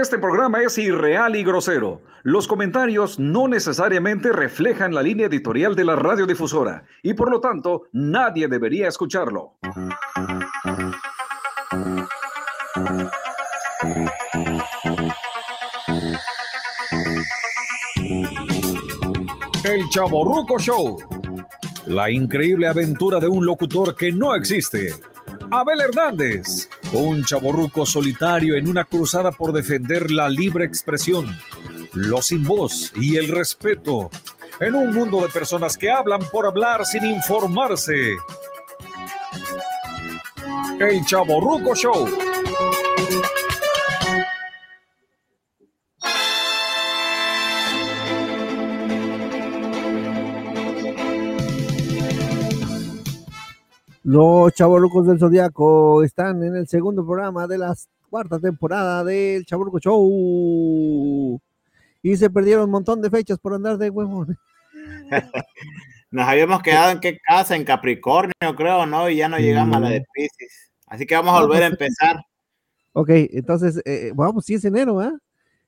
Este programa es irreal y grosero. Los comentarios no necesariamente reflejan la línea editorial de la radiodifusora y por lo tanto nadie debería escucharlo. El Chaborruco Show. La increíble aventura de un locutor que no existe. Abel Hernández, un chaborruco solitario en una cruzada por defender la libre expresión, los sin voz y el respeto, en un mundo de personas que hablan por hablar sin informarse. El Chaborruco Show. Los chavorrucos del Zodiaco están en el segundo programa de la cuarta temporada del Chavorruco Show. Y se perdieron un montón de fechas por andar de huevón. Nos habíamos quedado en qué casa, en Capricornio, creo, ¿no? Y ya no llegamos a la de Pisces. Así que vamos a volver a pues, empezar. Ok, entonces, eh, vamos, sí es enero, ¿ah?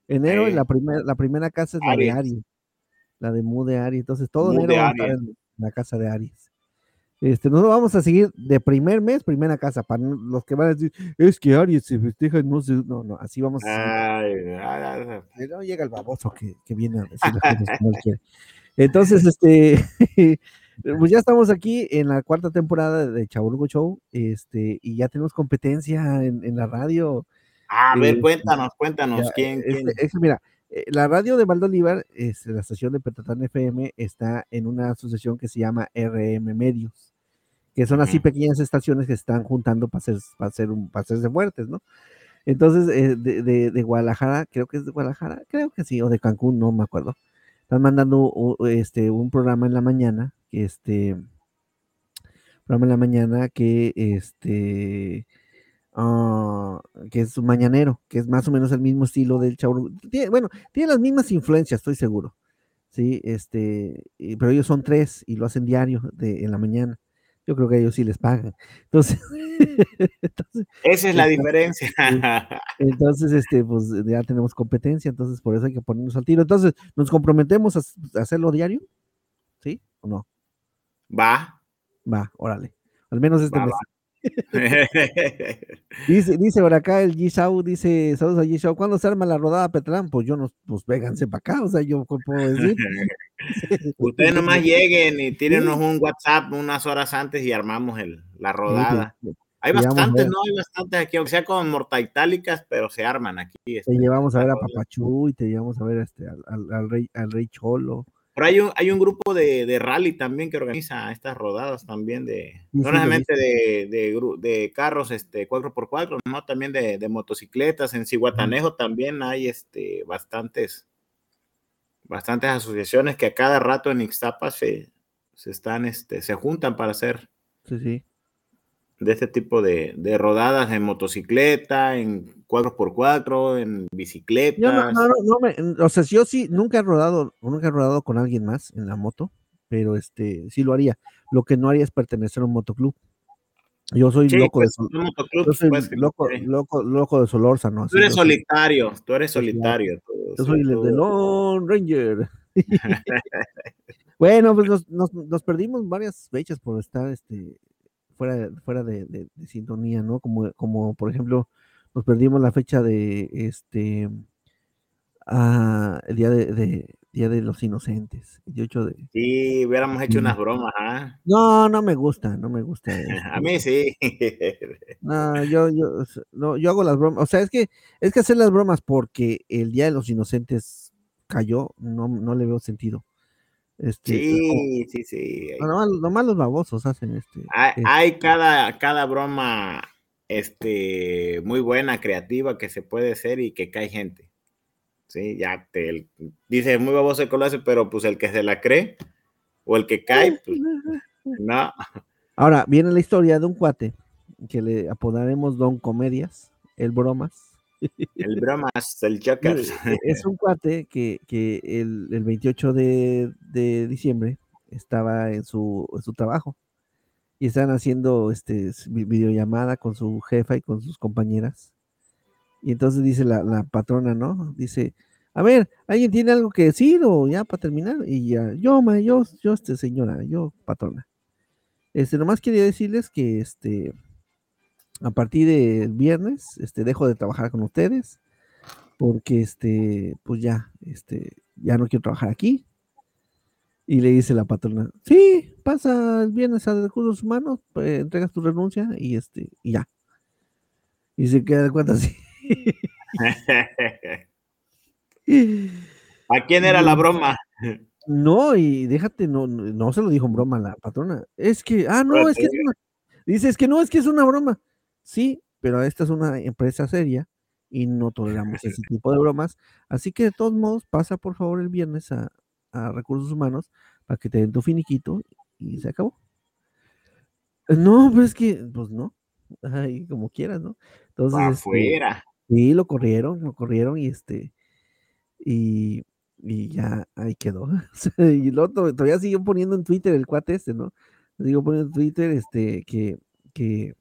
Enero y la, primera la primera casa es la de Aries. La de Mu de Aries. Entonces, todo enero va a estar en la casa de Aries. Este, no vamos a seguir de primer mes, primera casa, para los que van a decir, es que Aries se festeja, no sé, no, no, así vamos a seguir. no llega el baboso que, que viene a decir como él quiere. Entonces, este, pues ya estamos aquí en la cuarta temporada de Chaburgo Show, este, y ya tenemos competencia en, en la radio. A ver, eh, cuéntanos, cuéntanos, ya, ¿quién? Este, mira, la radio de Valdolivar, es, la estación de Petatán FM, está en una asociación que se llama RM Medios que son así pequeñas estaciones que están juntando para, hacer, para, hacer un, para hacerse fuertes, ¿no? Entonces, eh, de, de, de, Guadalajara, creo que es de Guadalajara, creo que sí, o de Cancún, no me acuerdo. Están mandando este, un programa en la mañana, que este, programa en la mañana que este, uh, que es un mañanero, que es más o menos el mismo estilo del Chau. Bueno, tiene las mismas influencias, estoy seguro. Sí, este, pero ellos son tres y lo hacen diario de, en la mañana yo creo que ellos sí les pagan. Entonces, entonces esa es la diferencia. Entonces, este, pues ya tenemos competencia, entonces por eso hay que ponernos al tiro. Entonces, ¿nos comprometemos a, hacerlo diario? ¿Sí o no? Va. Va, órale. Al menos este va, mes. Va. dice, dice por acá el G-Show, dice, saludos a G-Show, ¿cuándo se arma la rodada Petrán? Pues yo no, pues véganse para acá, o sea, yo puedo decir. Ustedes nomás lleguen y tírenos un WhatsApp unas horas antes y armamos el, la rodada. Hay bastantes, ¿no? Hay bastantes aquí, aunque sea con mortaitálicas, pero se arman aquí. Este, te llevamos a ver a Papachú y te llevamos a ver este, al, al, al, rey, al Rey Cholo. Pero hay un, hay un grupo de, de, rally también que organiza estas rodadas también de, no solamente de, de, de, carros este 4x4, ¿no? También de, de motocicletas. En Cihuatanejo también hay este bastantes, bastantes asociaciones que a cada rato en Ixtapa se, se están, este, se juntan para hacer. Sí, sí de este tipo de, de, rodadas en motocicleta, en 4x4, en bicicleta. No, no, no, no me, o sea, yo sí nunca he rodado, nunca he rodado con alguien más en la moto, pero este sí lo haría. Lo que no haría es pertenecer a un motoclub. Yo soy sí, loco pues, de Solórzano. Yo soy pues, loco, loco, loco de Solórzano. Tú eres solitario, tú eres solitario. Tú, yo soy el de Lone Ranger. bueno, pues nos, nos, nos, perdimos varias fechas por estar este, fuera, fuera de, de, de, sintonía, ¿no? Como, como por ejemplo, nos perdimos la fecha de este ah, el día de, de, Día de los Inocentes, 18 de. Sí, hubiéramos hecho unas bromas, ¿ah? No, no me gusta, no me gusta. A mí sí. no, yo, yo, no, yo hago las bromas. O sea, es que, es que hacer las bromas porque el Día de los Inocentes cayó, no, no le veo sentido. Este, sí, sí, sí. Nomás, nomás, los babosos hacen este. Hay, este. hay, cada, cada broma este, muy buena, creativa que se puede hacer y que cae gente. Sí, ya te dice muy baboso el hace, pero pues el que se la cree o el que cae, pues no. Ahora viene la historia de un cuate que le apodaremos Don Comedias, el bromas el bromas, el Joker. E, es un cuate que, que el, el, 28 de, de, diciembre estaba en su, en su trabajo y estaban haciendo este videollamada con su jefa y con sus compañeras. Y entonces dice la, la patrona, ¿no? Dice, a ver, ¿alguien tiene algo que decir o ya para terminar? Y ya, yo, ma, yo, yo, este, señora, yo, patrona. Este, nomás quería decirles que, este, a partir del viernes, este, dejo de trabajar con ustedes, porque, este, pues ya, este, ya no quiero trabajar aquí. Y le dice la patrona, sí, pasa el viernes a recursos humanos, pues, entregas tu renuncia y este, y ya. Y se queda de cuenta así. ¿A quién era la broma? No, y déjate, no, no se lo dijo en broma la patrona. Es que, ah, no, es que es una, dice, es que no, es que es una broma. Sí, pero esta es una empresa seria y no toleramos ese tipo de bromas. Así que de todos modos, pasa por favor el viernes a, a recursos humanos para que te den tu finiquito y se acabó. No, pero es que, pues no, Ay, como quieras, ¿no? Entonces, este, Afuera. sí, lo corrieron, lo corrieron y este, y, y ya ahí quedó. y el otro, todavía siguió poniendo en Twitter el cuate este, ¿no? Sigo poniendo en Twitter este, que, que,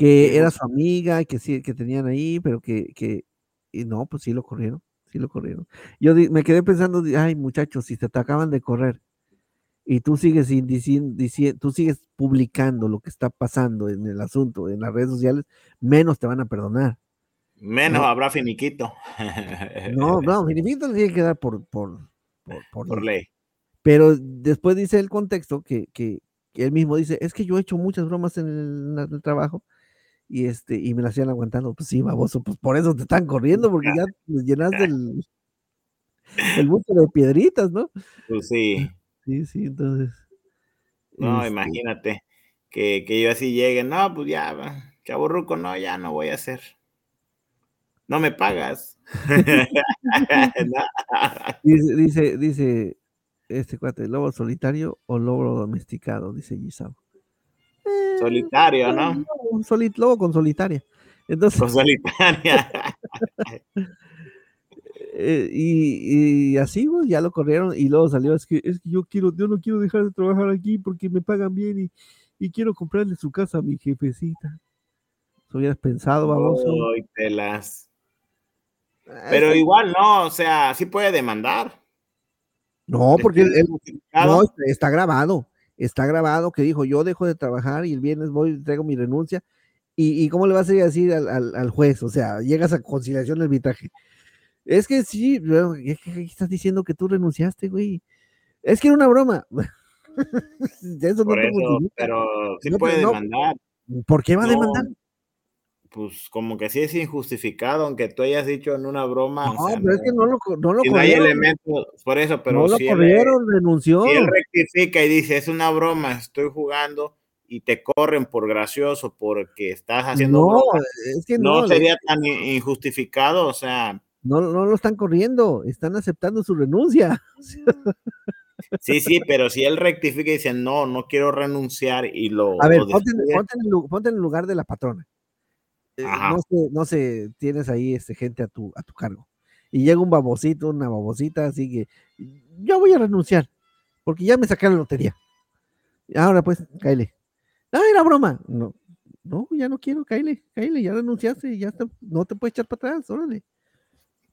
que era su amiga, que sí, que tenían ahí, pero que, que, y no, pues sí lo corrieron, sí lo corrieron. Yo me quedé pensando, ay muchachos, si te, acaban de correr y tú sigues diciendo, tú sigues publicando lo que está pasando en el asunto en las redes sociales, menos te van a perdonar. Menos No. habrá finiquito. No, no, Finifito le tiene que dar por, por, por, por Por ley. ley. Pero después dice el contexto que, que, que él mismo dice, es que yo he hecho muchas bromas en el, en el trabajo y este y me las iban aguantando. Pues sí, baboso, pues por eso te están corriendo, porque ya llenaste el, el buche de piedritas, ¿no? Pues sí. Sí, sí, entonces. No, este, imagínate que, que yo así llegue. No, pues ya, va, chaburruco, no, ya no voy a hacer. No me pagas. No. Dice, dice, dice este cuate, lobo solitario o lobo domesticado, dice Gisao. Solitario, ¿no? lobo, soli- lobo con solitaria. Entonces, Con solitaria. eh, y, y así, pues, ya lo corrieron y luego salió, es que, es que yo quiero, yo no quiero dejar de trabajar aquí porque me pagan bien y, y quiero comprarle su casa a mi jefecita. Eso hubieras pensado, baboso. Ay, telas. Ah, Pero igual no, o sea, sí puede demandar. No, porque él, no, está- está grabado, está grabado que dijo, yo dejo de trabajar y el viernes voy, traigo mi renuncia. ¿Y, y cómo le vas a ir a decir al, al- al juez? O sea, llegas a conciliación del arbitraje. Es que sí, bueno, es que aquí estás diciendo que tú renunciaste, güey. Es que era una broma. Eso no Por te eso, pero sí No, puede no. demandar. ¿Por qué va a No, demandar? Pues como que sí es injustificado, aunque tú hayas dicho en una broma. No, o sea, pero es que no lo, no lo si no hay corrieron. elementos, por eso, pero no lo si, él, corrieron, renunció. si él rectifica y dice, es una broma, estoy jugando, y te corren por gracioso, porque estás haciendo No, es que no, no, sería tan in- injustificado, o sea, no, no lo están corriendo, están aceptando su renuncia. sí, sí, pero si él rectifica y dice, no, no quiero renunciar y lo, A ver, ponte, ponte en ponte en el lugar de la patrona. Eh, Ajá. no sé, no sé, tienes ahí este, gente a tu, a tu cargo. Y llega un babosito, una babosita, así que yo voy a renunciar, porque ya me saqué la lotería. Ahora pues, cáele. No, era broma. No, no, ya no quiero, cáele, cáele, ya renunciaste, ya está, no te puedes echar para atrás, órale.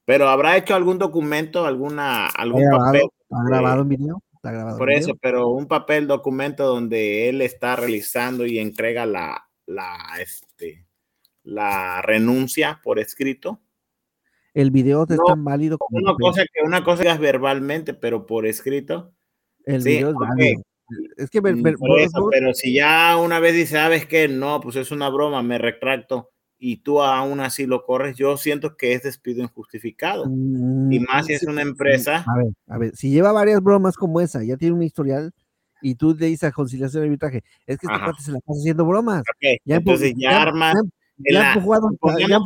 pero habrá hecho algún documento, alguna, Está algún grabado, papel. está de- grabado en video, está grabado Por video. eso, pero un papel, documento donde él está realizando y entrega la, la, este, la renuncia por escrito. El video es No, tan válido como Una cosa que una cosa es verbalmente, pero por escrito. El sí, video es ok. válido. Es que ver- mm, ver- por eso, pero si ya una vez dice, sabes que no, pues es una broma, me retracto y tú aún así lo corres, yo siento que es despido injustificado. Y Mm, más si es una empresa. A ver, a ver, si lleva varias bromas como esa, ya tiene un historial y tú le dices a conciliación de arbitraje, es que este cuate se la pasa haciendo bromas. Ok, Ya empu- entonces ya, ya, en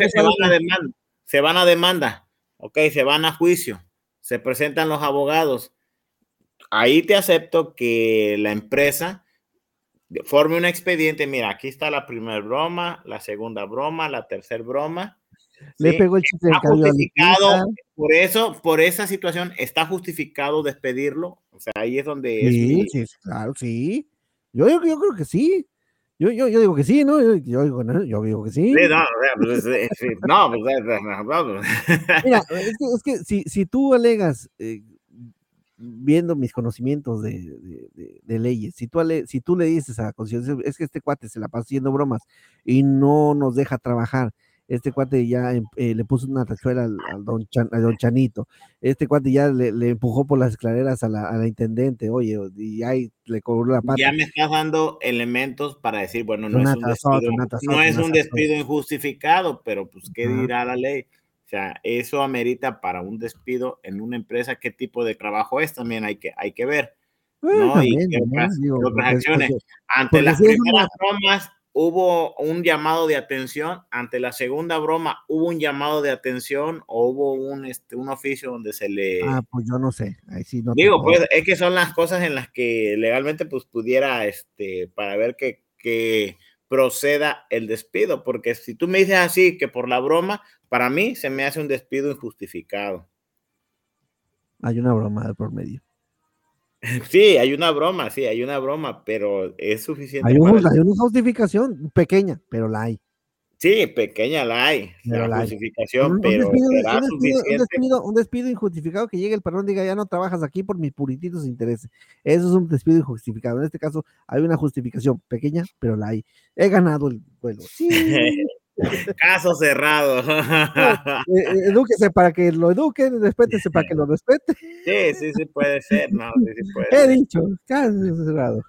se van a demanda, se van a demanda, ok, se van a juicio, se presentan los abogados. Ahí te acepto que la empresa forme un expediente. Mira, aquí está la primera broma, la segunda broma, la tercera broma. le ¿sí? pegó el chiste justificado, por eso, por esa situación, está justificado despedirlo. O sea, ahí es donde es Sí, mi- sí, sí, claro, sí. Yo, yo, yo creo que sí. Yo, yo, yo digo que sí, ¿no? Yo, yo, digo, no, yo digo que sí. Sí, no, pues, eh, sí, no, pues, no, Mira, es que, es que si, si tú alegas, eh, viendo mis conocimientos de, de, de, de leyes, si tú, ale, si tú le dices a la Constitución, es que este cuate se la pasa haciendo bromas y no nos deja trabajar, este cuate ya em, eh, le puso una tachuela al, al don, Chan, al don Chanito, este cuate ya le, le empujó por las escaleras a la, a la, intendente, oye, y ahí le cobró la pata. Ya me estás dando elementos para decir, bueno, no una es un tazote, despido, tazote, no es un despido injustificado, pero pues, ¿qué Ajá. dirá la ley? O sea, eso amerita para un despido en una empresa, qué tipo de trabajo es, también hay que, hay que ver. ¿no? También, y qué otras, digo, otras acciones. Es, Ante las primeras bromas, hubo un llamado de atención, ante la segunda broma, hubo un llamado de atención o hubo un, este, un oficio donde se le... Ah, pues yo no sé, ahí sí no Digo, pues es que son las cosas en las que legalmente pues pudiera, este, para ver que, que proceda el despido, porque si tú me dices así, que por la broma, para mí se me hace un despido injustificado. Hay una broma por medio. Sí, hay una broma, sí, hay una broma, pero es suficiente. Hay, un, hay una justificación pequeña, pero la hay. Sí, pequeña la hay, pero la justificación, un, pero un despido, será un despido, suficiente. Un despido, un despido, injustificado que llegue el patrón y diga, ya no trabajas aquí por mis purititos intereses. Eso es un despido injustificado. En este caso hay una justificación pequeña, pero la hay. He ganado el vuelo. Sí. Caso cerrado. Eh, edúquese para que lo eduquen, respétese para que lo respete. Sí, sí, sí puede ser. No, sí, sí puede He ser. dicho, caso cerrado.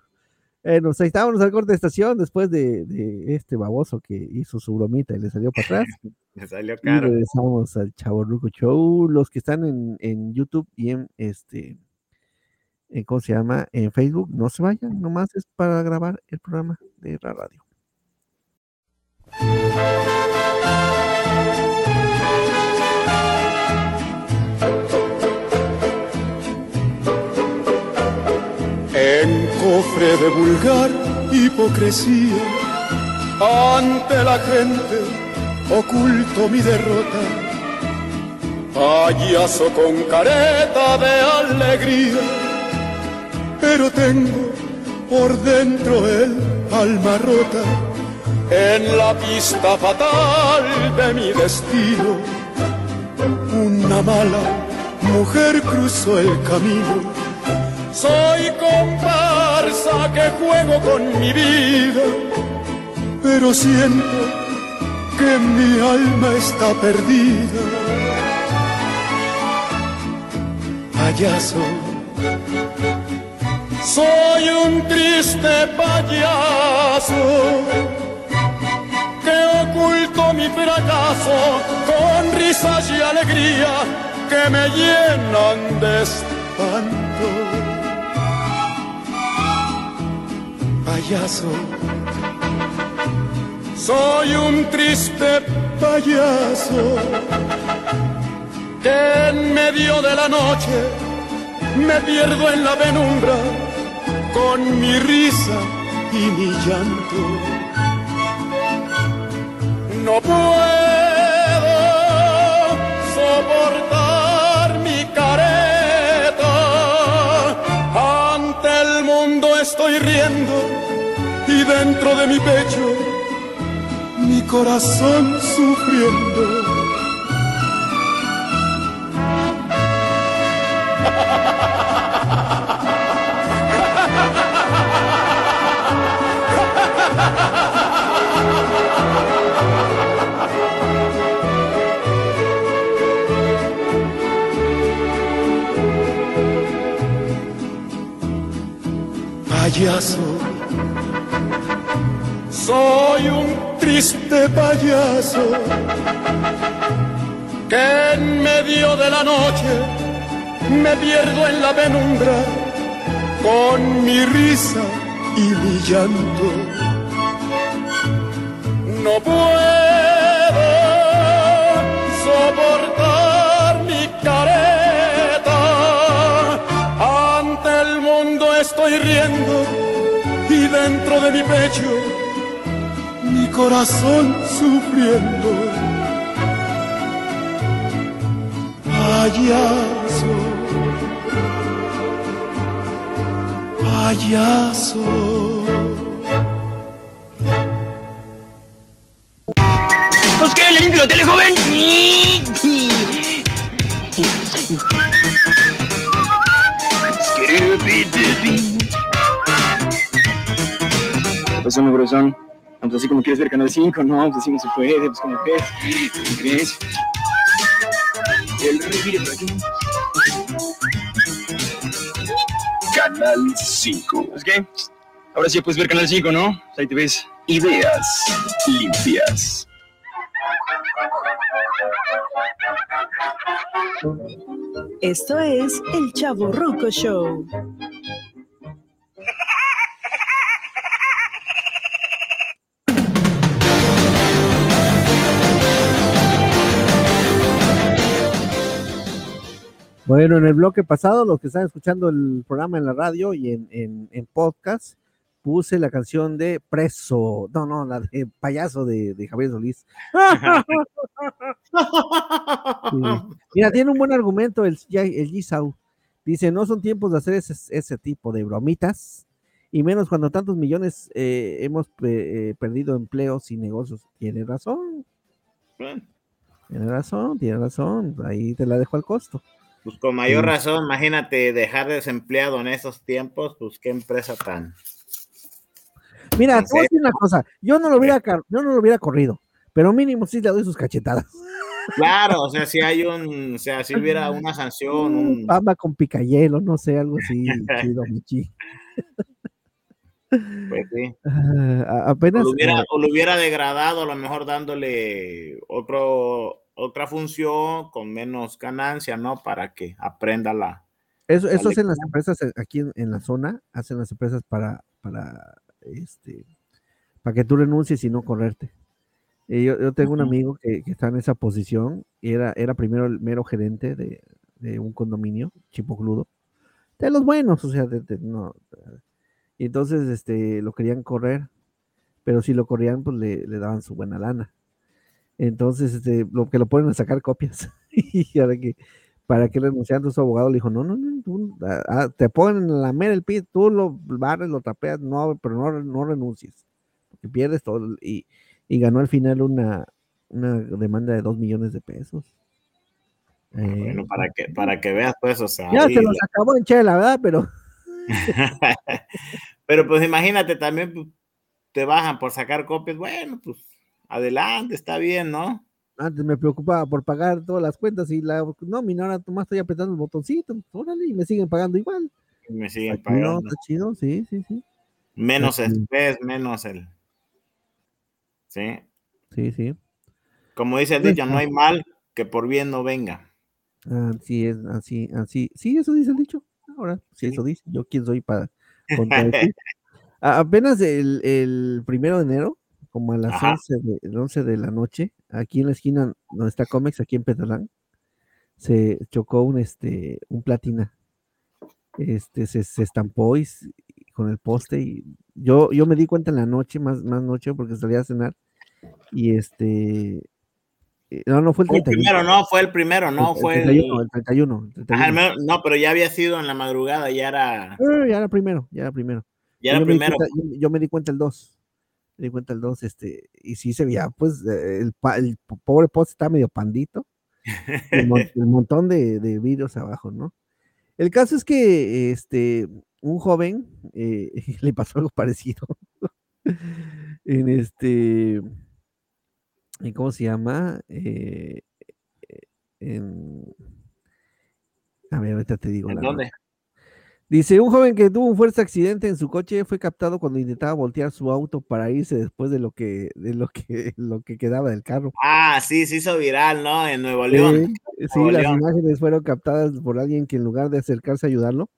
Eh, nos estábamos al corte de estación después de, de, este baboso que hizo su bromita y le salió para atrás. le salió caro. Y regresamos al Chavo Ruco Show. Los que están en, en YouTube y en este, en, ¿cómo se llama? En Facebook, no se vayan, nomás es para grabar el programa de la radio. En cofre de vulgar hipocresía, ante la gente oculto mi derrota. Payaso con careta de alegría, pero tengo por dentro el alma rota en la pista fatal de mi destino. Una mala mujer cruzó el camino. Soy comparsa que juego con mi vida, pero siento que mi alma está perdida. Payaso, soy un triste payaso mi fracaso con risas y alegría que me llenan de espanto. Payaso, soy un triste payaso que en medio de la noche me pierdo en la penumbra con mi risa y mi llanto no puedo soportar mi careta. Ante el mundo estoy riendo y dentro de mi pecho mi corazón sufriendo. Payaso. Soy un triste payaso que en medio de la noche me pierdo en la penumbra con mi risa y mi llanto. No puedo estoy riendo y dentro de mi pecho mi corazón sufriendo. Payaso, payaso. Pues que el limpio, tele joven. Pues un corazón. Pues así como quieres ver Canal 5, no, pues así no se puede, pues como crees. ¿Cómo crees? El rey por aquí. Canal 5. ¿Es qué? Ahora sí puedes ver Canal 5, ¿no? Ahí te ves. Ideas limpias. Esto es el Chavo Ruco Show. Bueno, en el bloque pasado, los que están escuchando el programa en la radio y en, en, en podcast, puse la canción de Preso, no, no, la de Payaso de, de Javier Solís. Sí. Mira, tiene un buen argumento el, el Gisau. Dice, no son tiempos de hacer ese, ese tipo de bromitas, y menos cuando tantos millones eh, hemos eh, perdido empleos y negocios. Tiene razón. Tiene razón, tiene razón. Ahí te la dejo al costo. Pues con mayor razón, imagínate dejar desempleado en esos tiempos, pues qué empresa tan. Mira, ¿En te voy a decir una cosa, yo no lo hubiera, yo no lo hubiera corrido, pero mínimo sí le doy sus cachetadas. Claro, o sea, si hay un, o sea, si hubiera una sanción, un, Pamba con picayelo, no sé, algo así, chido, michi. pues sí. Ah, O apenas lo, hubiera, eh, o lo hubiera degradado, a lo mejor dándole otro, otra función con menos ganancia, ¿no? Para que aprenda la. eso, eso hacen las empresas eh, aquí en, en la zona, hacen las empresas para, para este, para que tú renuncies y no correrte. Eh, yo, yo tengo un amigo que, que está en esa posición, y era, era primero el mero gerente de, de un condominio, chipocludo, de los buenos, o sea, de, de- no. Y entonces este, lo querían correr, pero si lo corrían, pues le, le daban su buena lana. Entonces, este, lo que lo ponen a sacar copias. y ahora que, para que renunciando su abogado le dijo, no, no, no, tú, ah, ah, te ponen a lamer el pie, tú lo barres, lo trapeas, no, pero no, no renuncies, porque pierdes todo. Y, y ganó al final una, una demanda de dos millones de pesos. Eh, Bueno, para que, para que veas, pues, o sea. ya se los la- acabó en chela, ¿verdad? Pero Pero pues imagínate, también pues, te bajan por sacar copias. Bueno, pues adelante, está bien, ¿no? antes me preocupaba por pagar todas las cuentas y la nómina, ahora nomás estoy apretando el botoncito, órale, y me siguen pagando igual. Y Me siguen pagando. está chido, sí, sí, sí. Menos Está chido. estrés, menos el. Sí. Sí, sí. Como dice el Pues, dicho, no hay mal que por bien no venga. Así es, así, así. Sí, eso dice el dicho. Ahora, si eso dice, yo quién soy para Apenas el, el primero de enero, como a las Ajá. 11 de, el 11 de la noche, aquí en la esquina donde está Comex, aquí en Petalán, se chocó un, este, un platina. Este, se, se estampó y, con el poste y yo, yo me di cuenta en la noche, más, más noche, porque salía a cenar y este, eh, no, no fue el Fue el 31. primero, no, fue el primero, no, el, fue el. 31, el 31, el Ajá, el 31. mero- no, pero ya había sido en la madrugada, ya era, ya era primero, ya era primero. ya era yo, me di primero. cuenta, yo, yo me di cuenta el 2. Di cuenta el 2, este, y sí se veía, pues, eh, el, pobre poste está medio pandito. El, mon- el montón de, de vidrios abajo, ¿no? El caso es que, este, un joven eh, le pasó algo parecido. en este, ¿en ¿cómo se llama? Eh, eh, en, a ver, ahorita te digo. ¿En la dónde? Dice, un joven que tuvo un fuerte accidente en su coche fue captado cuando intentaba voltear su auto para irse después de lo que, de lo que, lo que quedaba del carro. Ah, sí, se hizo viral, ¿no? En Nuevo León. Sí, Nuevo las León. imágenes fueron captadas por alguien que en lugar de acercarse a ayudarlo,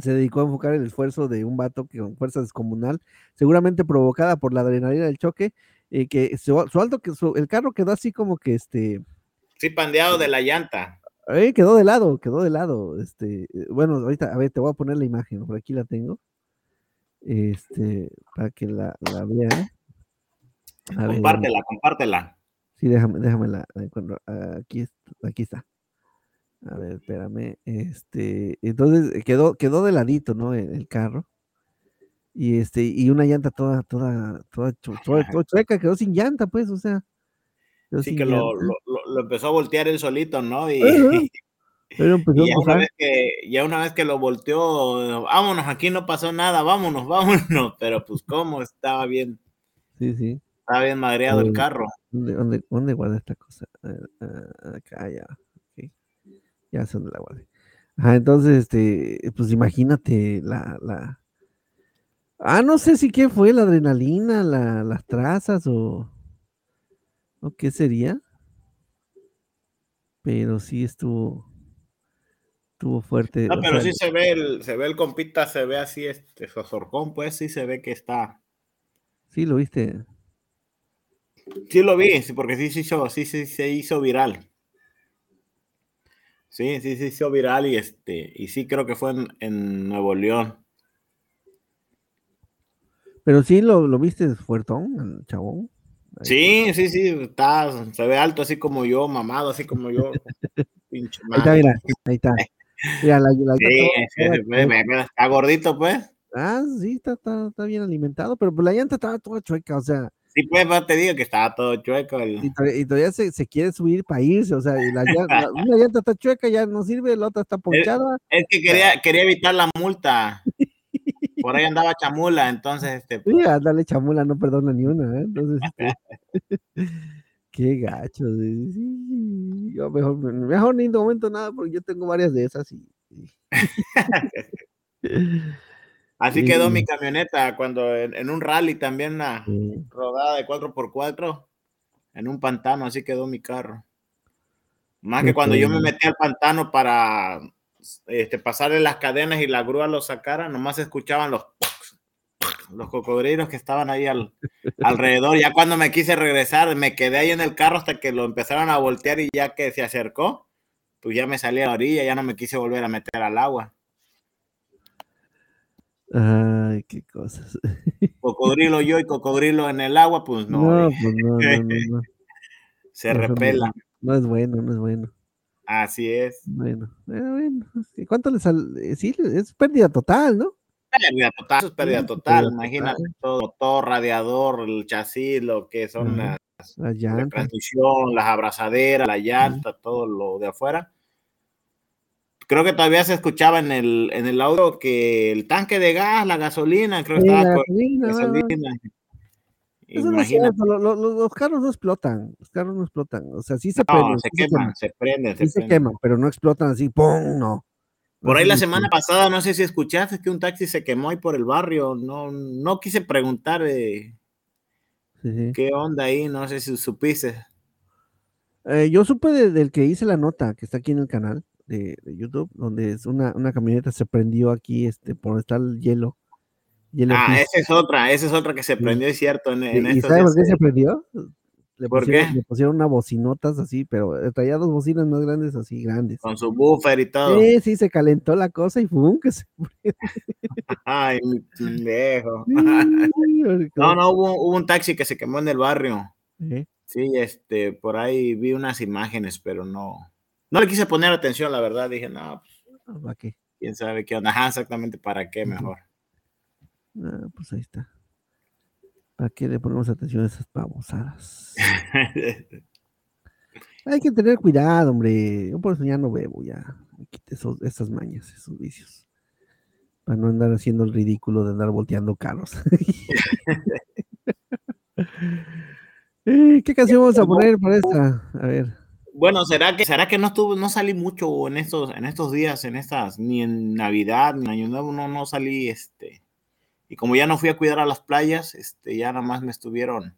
se dedicó a enfocar el esfuerzo de un vato que con fuerza descomunal, seguramente provocada por la adrenalina del choque, eh, que su, su alto, que su- el carro quedó así como que este, Sí, pandeado de la llanta. Eh, quedó de lado, quedó de lado, este, eh, bueno, ahorita, a ver, te voy a poner la imagen, por aquí la tengo, este, para que la, la vean. A ver, Compártela, compártela. Sí, déjame, déjame la, la encuentro. Aquí, aquí está. A ver, espérame. Este, entonces quedó, quedó de ladito, ¿no? El, el carro. Y este, y una llanta toda, toda, toda, toda, toda chueca, quedó sin llanta, pues, o sea. Sí que lo, lo- lo- empezó a voltear él solito, ¿no? Y, a ya, una vez que, ya una vez que lo volteó, vámonos, aquí no pasó nada, vámonos, vámonos. Pero pues cómo, estaba bien, Sí, sí. estaba bien madreado el carro. ¿Dónde, dónde, dónde guardé esta cosa? Acá, ya. ok. Ya sé dónde la guardé. Ajá, entonces, este, pues imagínate la, la. Ah, no sé si qué fue, la adrenalina, la, las trazas o. ¿O qué sería? Pero sí estuvo. Estuvo fuerte. No, pero sea, sí se ve el, se ve el compita, se ve así, este, Sosorcón, pues sí se ve que está. sí lo viste. Sí lo vi, porque sí se hizo, sí, sí se hizo viral. Sí, sí se hizo viral y este, y sí creo que fue en, en Nuevo León. Pero sí lo, lo viste fuertón, el chabón. Sí, sí, sí, está, se ve alto así como yo, mamado, así como yo. Pinche Ahí está, mira, ahí está. Mira, la, la- Sí, sí, está gordito, pues. Ah, sí, está, está, está bien alimentado, pero pues la llanta estaba toda chueca, o sea, Sí, pues, pues, te digo que estaba todo chueco. el- y, todavía- y todavía se, se quiere subir para irse, o sea, y la, la- una llanta está chueca, ya no sirve, la otra está ponchada. Es que quería, quería evitar la multa. Por ahí andaba chamula, entonces, este, Sí, ándale, chamula, no perdona ni una, ¿eh? Entonces, este, qué gacho, sí, sí, yo mejor, mejor ni de momento nada, porque yo tengo varias de esas y... así Sí. quedó mi camioneta cuando en, en un rally también una Sí. rodada de 4x4 en un pantano, así quedó mi carro. Más que cuando yo me metí al pantano para este, pasarle las cadenas y la grúa lo sacara, nomás escuchaban los los cocodrilos que estaban ahí al, alrededor. Ya cuando me quise regresar, me quedé ahí en el carro hasta que lo empezaron a voltear y ya que se acercó, pues ya me salí a la orilla, ya no me quise volver a meter al agua. Ay, qué cosas. Cocodrilo yo y cocodrilo en el agua, pues no, No, pues no, no, se repela. No es bueno, no es bueno. Así es. Bueno, bueno, bueno. ¿y ¿Cuánto le sale? Sí, es pérdida total, ¿no? Pérdida total, eso es pérdida total. pérdida Imagínate total. todo, motor, radiador, el chasis, lo que son Ajá. las La la llanta. transmisión, las abrazaderas, la llanta, todo lo de afuera. Creo que todavía se escuchaba en el, en el audio que el tanque de gas, la gasolina, creo que Sí, estaba la con gasolina. Eso no es Imagínate, cierto, lo- lo- lo- los carros no explotan, los carros no explotan, o sea, sí se no, prenden, se sí queman, se prenden, se sí se prenden. queman, pero no explotan así, ¡pum! No. Por ahí la semana pasada, no sé si escuchaste que un taxi se quemó ahí por el barrio. No, no quise preguntar eh, sí, sí. qué onda ahí, no sé si supiste. Eh, yo supe de- del que hice la nota, que está aquí en el canal de, de YouTube, donde es una, una camioneta se prendió aquí, este, por donde está el hielo. Ah, esa es otra, esa es otra que se prendió, es cierto. En, ¿Y, en y estos sabe por qué se prendió? Le ¿Por pusieron, qué? le pusieron unas bocinotas así, pero eh, traía dos bocinas más grandes, así grandes. Con su buffer y todo. Sí, sí, se calentó la cosa y ¡fum! que se Ay, mi pendejo. no, No, hubo, hubo un taxi que se quemó en el barrio. Eh, Sí, este, por ahí vi unas imágenes, pero no. No le quise poner atención, la verdad. Dije, no, pues, ¿Para qué? quién sabe qué onda. Ajá, exactamente para qué mejor. Ah, pues ahí está. ¿Para qué le ponemos atención a esas babosadas? Hay que tener cuidado, hombre. Yo por eso ya no bebo, ya. Me quité esos, esas mañas, esos vicios. Para no andar haciendo el ridículo de andar volteando carros. Eh, ¿Qué canción vamos a poner para esta? A ver. Bueno, ¿será que, será que no estuve, no salí mucho en estos, en estos días, en estas, ni en Navidad, ni en Año Nuevo, no, no salí, este, y como ya no fui a cuidar a las playas, este, ya nada más me estuvieron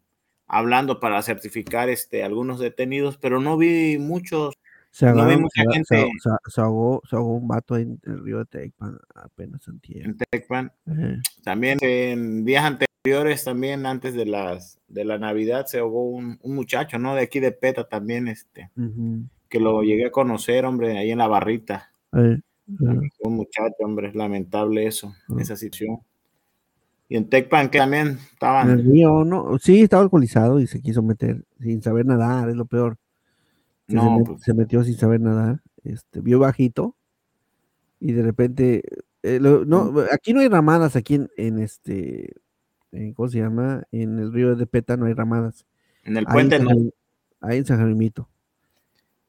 hablando para certificar, este, algunos detenidos, pero no vi muchos, Se, No vi mucha se, gente. se- se- se ahogó, se ahogó un vato en el río de Tecpan apenas antier. en Tecpan. Eh, También en días anteriores, también antes de las, de la Navidad, se ahogó un, un muchacho, ¿no? De aquí de Peta también, este, que lo llegué a conocer, hombre, ahí en la barrita. Un muchacho, hombre, es lamentable eso, esa situación. Y en Tecpan que también En el estaban, río, no, sí, estaba alcoholizado y se quiso meter sin saber nadar, es lo peor. que se, no, met- pues, se metió sin saber nadar, este, vio bajito y de repente, eh, lo- no, aquí no hay ramadas, aquí en, en este, en- ¿cómo se llama? En el río de Peta no hay ramadas. en el puente, no, ahí en San Jaimito.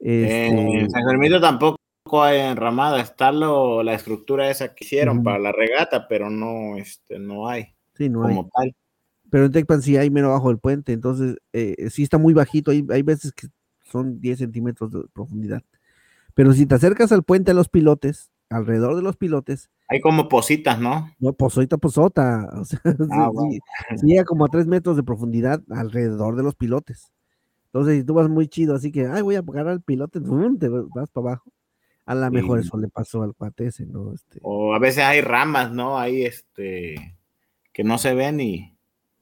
Eh, Este, en San Germito tampoco enramada, está lo, la estructura esa que hicieron para la regata, pero no, este, no hay sí, no hay. como tal. Pero en Tecpan sí hay mero bajo del puente, entonces eh, sí está muy bajito. Hay, hay veces que son 10 centímetros de profundidad. Pero si te acercas al puente a los pilotes, alrededor de los pilotes, Hay como positas, ¿no? no. O sea, sí- Ah, sí- bueno. sí llega como a 3 metros de profundidad alrededor de los pilotes. Entonces, si tú vas muy chido, así que, ay, voy a agarrar el pilote, te vas para abajo. A lo mejor Sí. eso le pasó al cuate ese, ¿no? Este, O a veces hay ramas, ¿no? Ahí, este, que no se ven y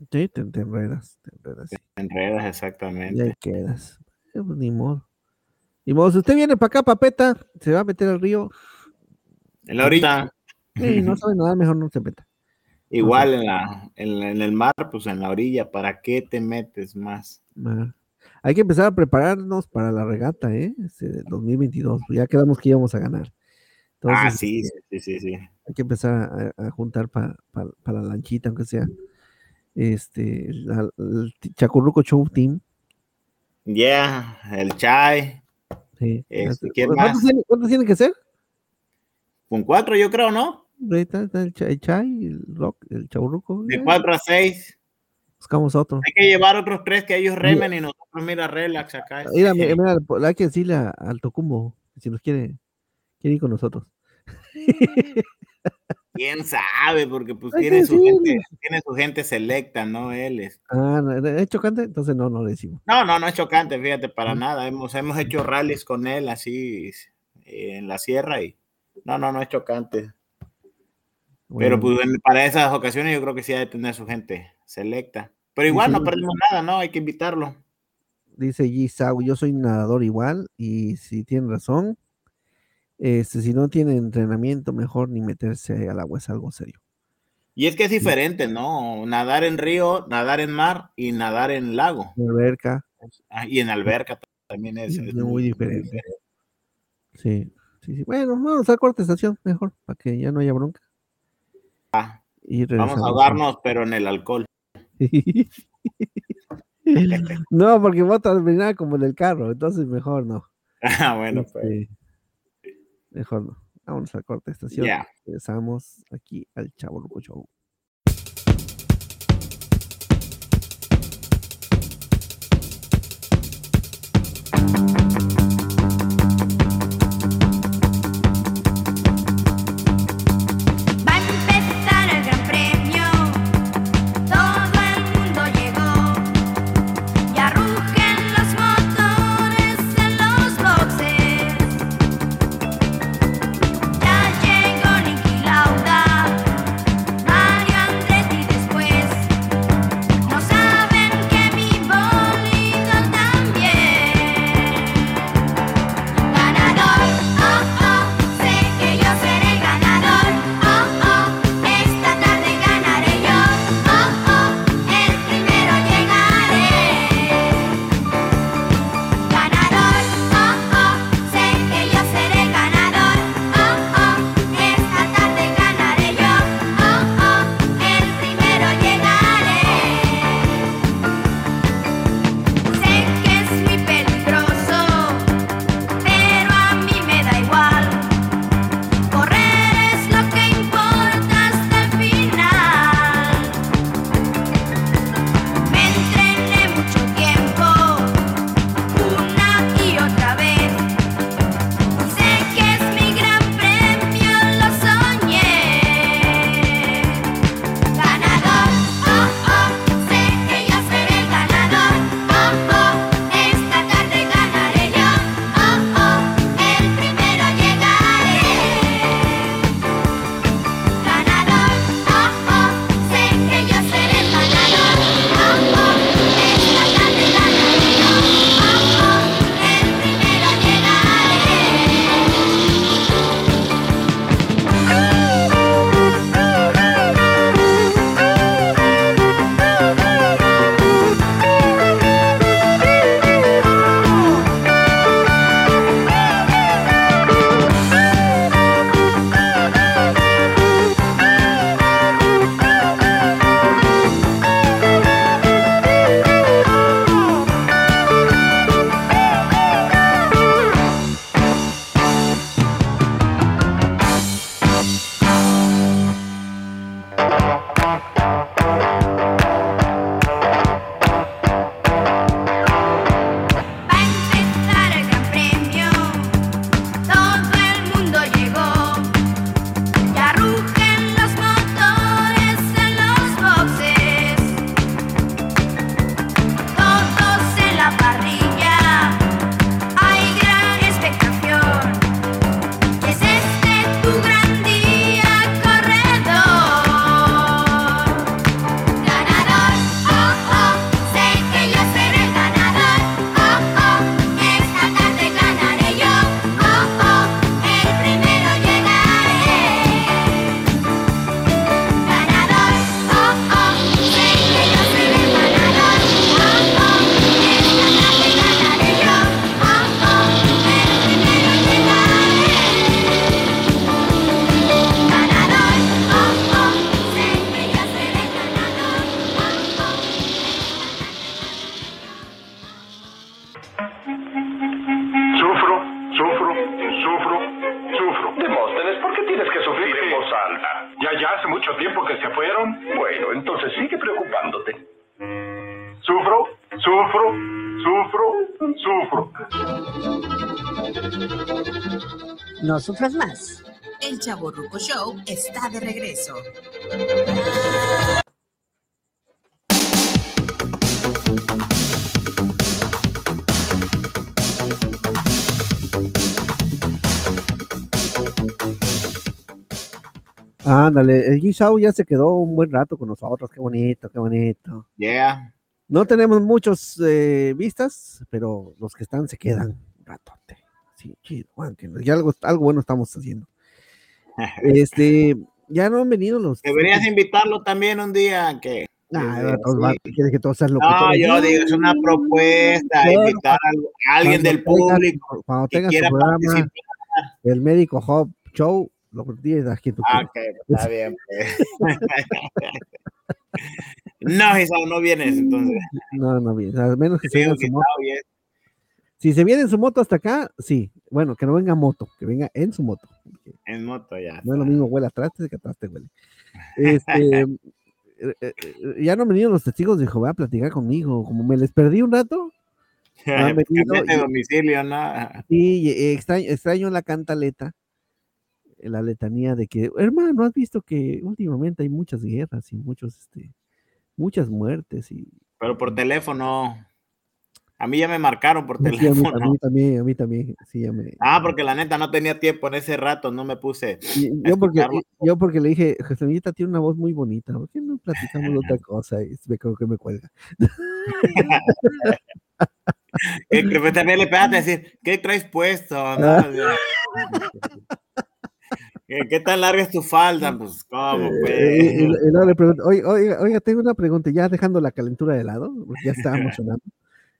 sí, te, te enredas, te enredas. enredas Y ahí exactamente. quedas. Eh, pues, ni modo. Ni modo, si usted viene para acá, papeta, se va a meter al río. En la orilla, y no sabe nada, mejor no se meta. igual en, la, en, en el mar, pues en la orilla, ¿para qué te metes más? Ah, Hay que empezar a prepararnos para la regata, ¿eh? Este, del 2022. Ya quedamos que íbamos a ganar. Entonces, ah, sí, este, sí, sí, sí. hay que empezar a, a juntar para la lanchita, aunque sea. Este, la- el Chacurruco Show Team. Ya, el chai, Sí. Este, ¿quién ¿Cuántos, tienen que ser? con cuatro yo creo, ¿no? Ahí está, está el, Cha- el Chai, el Rock, el Chaburruco. De ya, cuatro a seis. Buscamos otro. Hay que llevar otros tres que ellos remen y nosotros, mira, relax acá. Mira, mira, mira, po- hay que decirle a- al Tocumbo si nos quiere, quiere ir con nosotros. ¿Quién sabe? Porque pues Hay tiene su, gente, tiene su gente selecta, ¿no? Él es. Ah, ¿es chocante? Entonces no, no le decimos. No, no, no es chocante, fíjate, para Mm. nada. Hemos, hemos hecho rallies con él así eh, en la sierra y no, no, no es chocante. Pero Bueno, pues en- para esas ocasiones yo creo que sí ha de tener su gente selecta. Pero igual no perdemos nada, ¿no? Hay que invitarlo. Dice G. Sau, yo soy nadador igual y si tiene razón, este, si no tiene entrenamiento, mejor ni meterse al agua, es algo serio. Y es que es diferente, ¿no? Nadar en río, nadar en mar y nadar en lago. La alberca, Ah, y en alberca también es, Es muy diferente. sí, sí, sí. Bueno, vamos a corta estación, mejor, para que ya no haya bronca. Ah, Y Vamos a ahogarnos, pero en el alcohol. no, porque voy a terminar como en el carro, entonces mejor no. Ah, bueno, pues. Este, mejor no. Vámonos a corta estación. Ya. Regresamos aquí al Chavo Loco Show. No sufras más. El Chavo Ruco Show está de regreso. Ándale, el G-Show ya se quedó un buen rato con nosotros, qué bonito, qué bonito. Yeah. No tenemos muchos eh, vistas, pero los que están se quedan un ratote. Sí, chido, ya algo, algo bueno estamos haciendo. Este, ya no han venido los. Deberías invitarlo también un día que. Ah, eh, todos van- sí. quiere que todos sean No, yo digo, es una propuesta, Claro. invitar a alguien del público cuando tengas tu programa, participar. el médico Hub Show, lo tienes aquí tu Ah, ok, está bien. pues. no, Gisao, no vienes, entonces. No, no bien, al menos que se Si se viene en su moto hasta acá, sí. Bueno, que no venga moto, que venga en su moto. En moto ya. No es lo mismo huele atrás que atrás te huele. Este, eh, eh, eh, ya no han venido los testigos de Jehová a platicar conmigo. Como me les perdí un rato, han venido y- domicilio, ¿no? eh, extraño, extraño la cantaleta, la letanía de que, hermano, has visto que últimamente hay muchas guerras y muchos, este, muchas muertes y Pero por teléfono. A mí ya me marcaron por Sí, a, mí, teléfono. a mí también, a mí también, sí, ya me, Ah, porque la neta no tenía tiempo en ese rato, no me puse. Y yo porque, yo porque le dije, Jesuita tiene una voz muy bonita, ¿por qué no platicamos de otra cosa? Y me creo que me cuelga. Eh, que pues también le pegaste a decir, ¿qué traes puesto? no? Ah. ¿Qué, tan larga es tu falda? Pues, ¿cómo, pues? Eh, y, y- y luego le pregunto, oiga, oiga, tengo una pregunta, ya dejando la calentura de lado, porque ya está emocionado.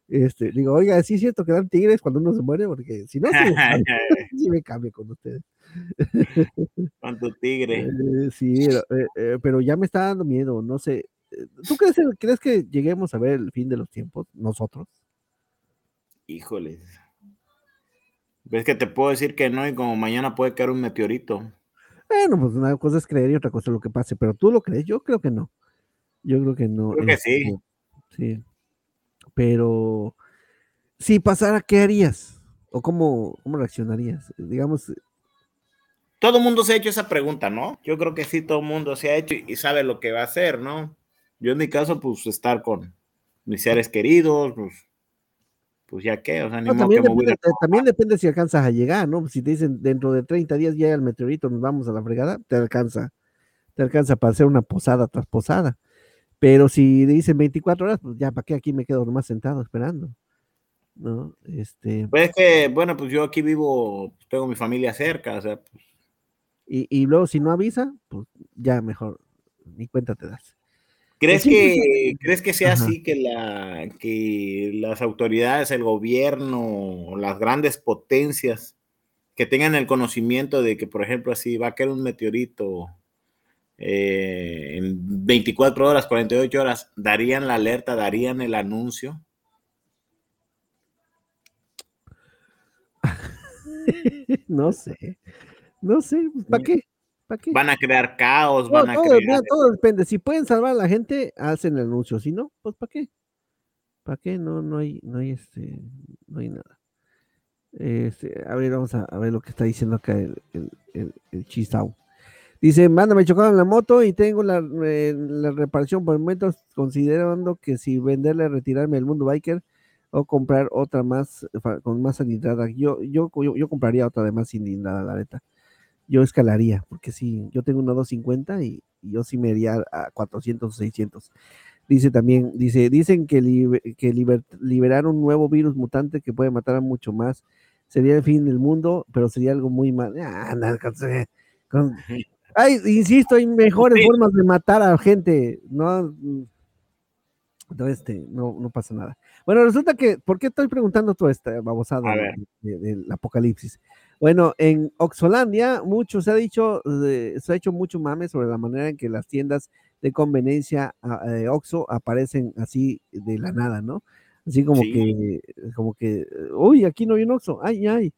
Este, digo, oiga, sí es cierto que dan tigres cuando uno se muere, porque si no, sí me cambio, sí me cambio con ustedes. Con tu tigre. Eh, sí, eh, eh, pero ya me está dando miedo, no sé. ¿Tú crees, crees que lleguemos a ver el fin de los tiempos, nosotros? Híjoles. Ves que te puedo decir que no y como mañana puede caer un meteorito. Bueno, pues una cosa es creer y otra cosa es lo que pase, pero tú lo crees, yo creo que no. Yo creo que no. Creo que este, sí. Sí. Pero si pasara, ¿qué harías? ¿O cómo, cómo reaccionarías? Digamos, Todo el mundo se ha hecho esa pregunta, ¿no? Yo creo que sí, todo el mundo se ha hecho y, sabe lo que va a hacer, ¿no? Yo en mi caso, pues estar con mis seres queridos, pues, pues ya qué, o sea, ni no, también, que depende, a- también depende si alcanzas a llegar, ¿no? Si te dicen dentro de 30 días llega el meteorito, nos vamos a la fregada, te alcanza. Te alcanza para hacer una posada tras posada. Pero si dicen 24 horas, pues ya, ¿para qué aquí me quedo nomás sentado esperando? ¿No? Este. Pues es que, bueno, pues yo aquí vivo, tengo mi familia cerca, o sea, pues, Y, y luego si no avisa, pues ya mejor, ni cuenta te das. ¿crees Sí, que, ¿crees que sea Ajá. así que, la, que las autoridades, el gobierno, las grandes potencias que tengan el conocimiento de que, por ejemplo, así va a caer un meteorito eh, en 24 horas, 48 horas, darían la alerta, darían el anuncio? no sé, no sé, pues, ¿para qué? ¿Para qué? Van a crear caos, No, van a todo, crear... mira, todo depende. Si pueden salvar a la gente, hacen el anuncio. Si no, pues ¿para qué? ¿Para qué? No, no hay, no hay este, no hay nada. Este, a ver, vamos a, a ver lo que está diciendo acá el, el, el, el. Dice, manda, me chocaron la moto y tengo la, la reparación por momentos, considerando que si venderle, retirarme del mundo biker o comprar otra más con más cilindrada. Yo, yo, yo, compraría otra de más cilindrada, la neta. Yo escalaría, porque sí, yo tengo una 250 y, y yo sí me iría a 400 o 600. Dice también, dice, dicen que, libe- que liber- liberar un nuevo virus mutante que puede matar a mucho más sería el fin del mundo, pero sería algo muy mal. Ah, con- Ay, insisto, hay mejores Sí. formas de matar a gente. No, no, este, no, no pasa nada. Bueno, resulta que, ¿por qué estoy preguntando toda esta babosada de- de- del apocalipsis? Bueno, en Oxolandia, mucho se ha dicho, eh, se ha hecho mucho mame sobre la manera en que las tiendas de conveniencia eh, Oxxo aparecen así de la nada, ¿no? Así como Sí. que, como que, uy, aquí no hay un Oxxo, ay, ay,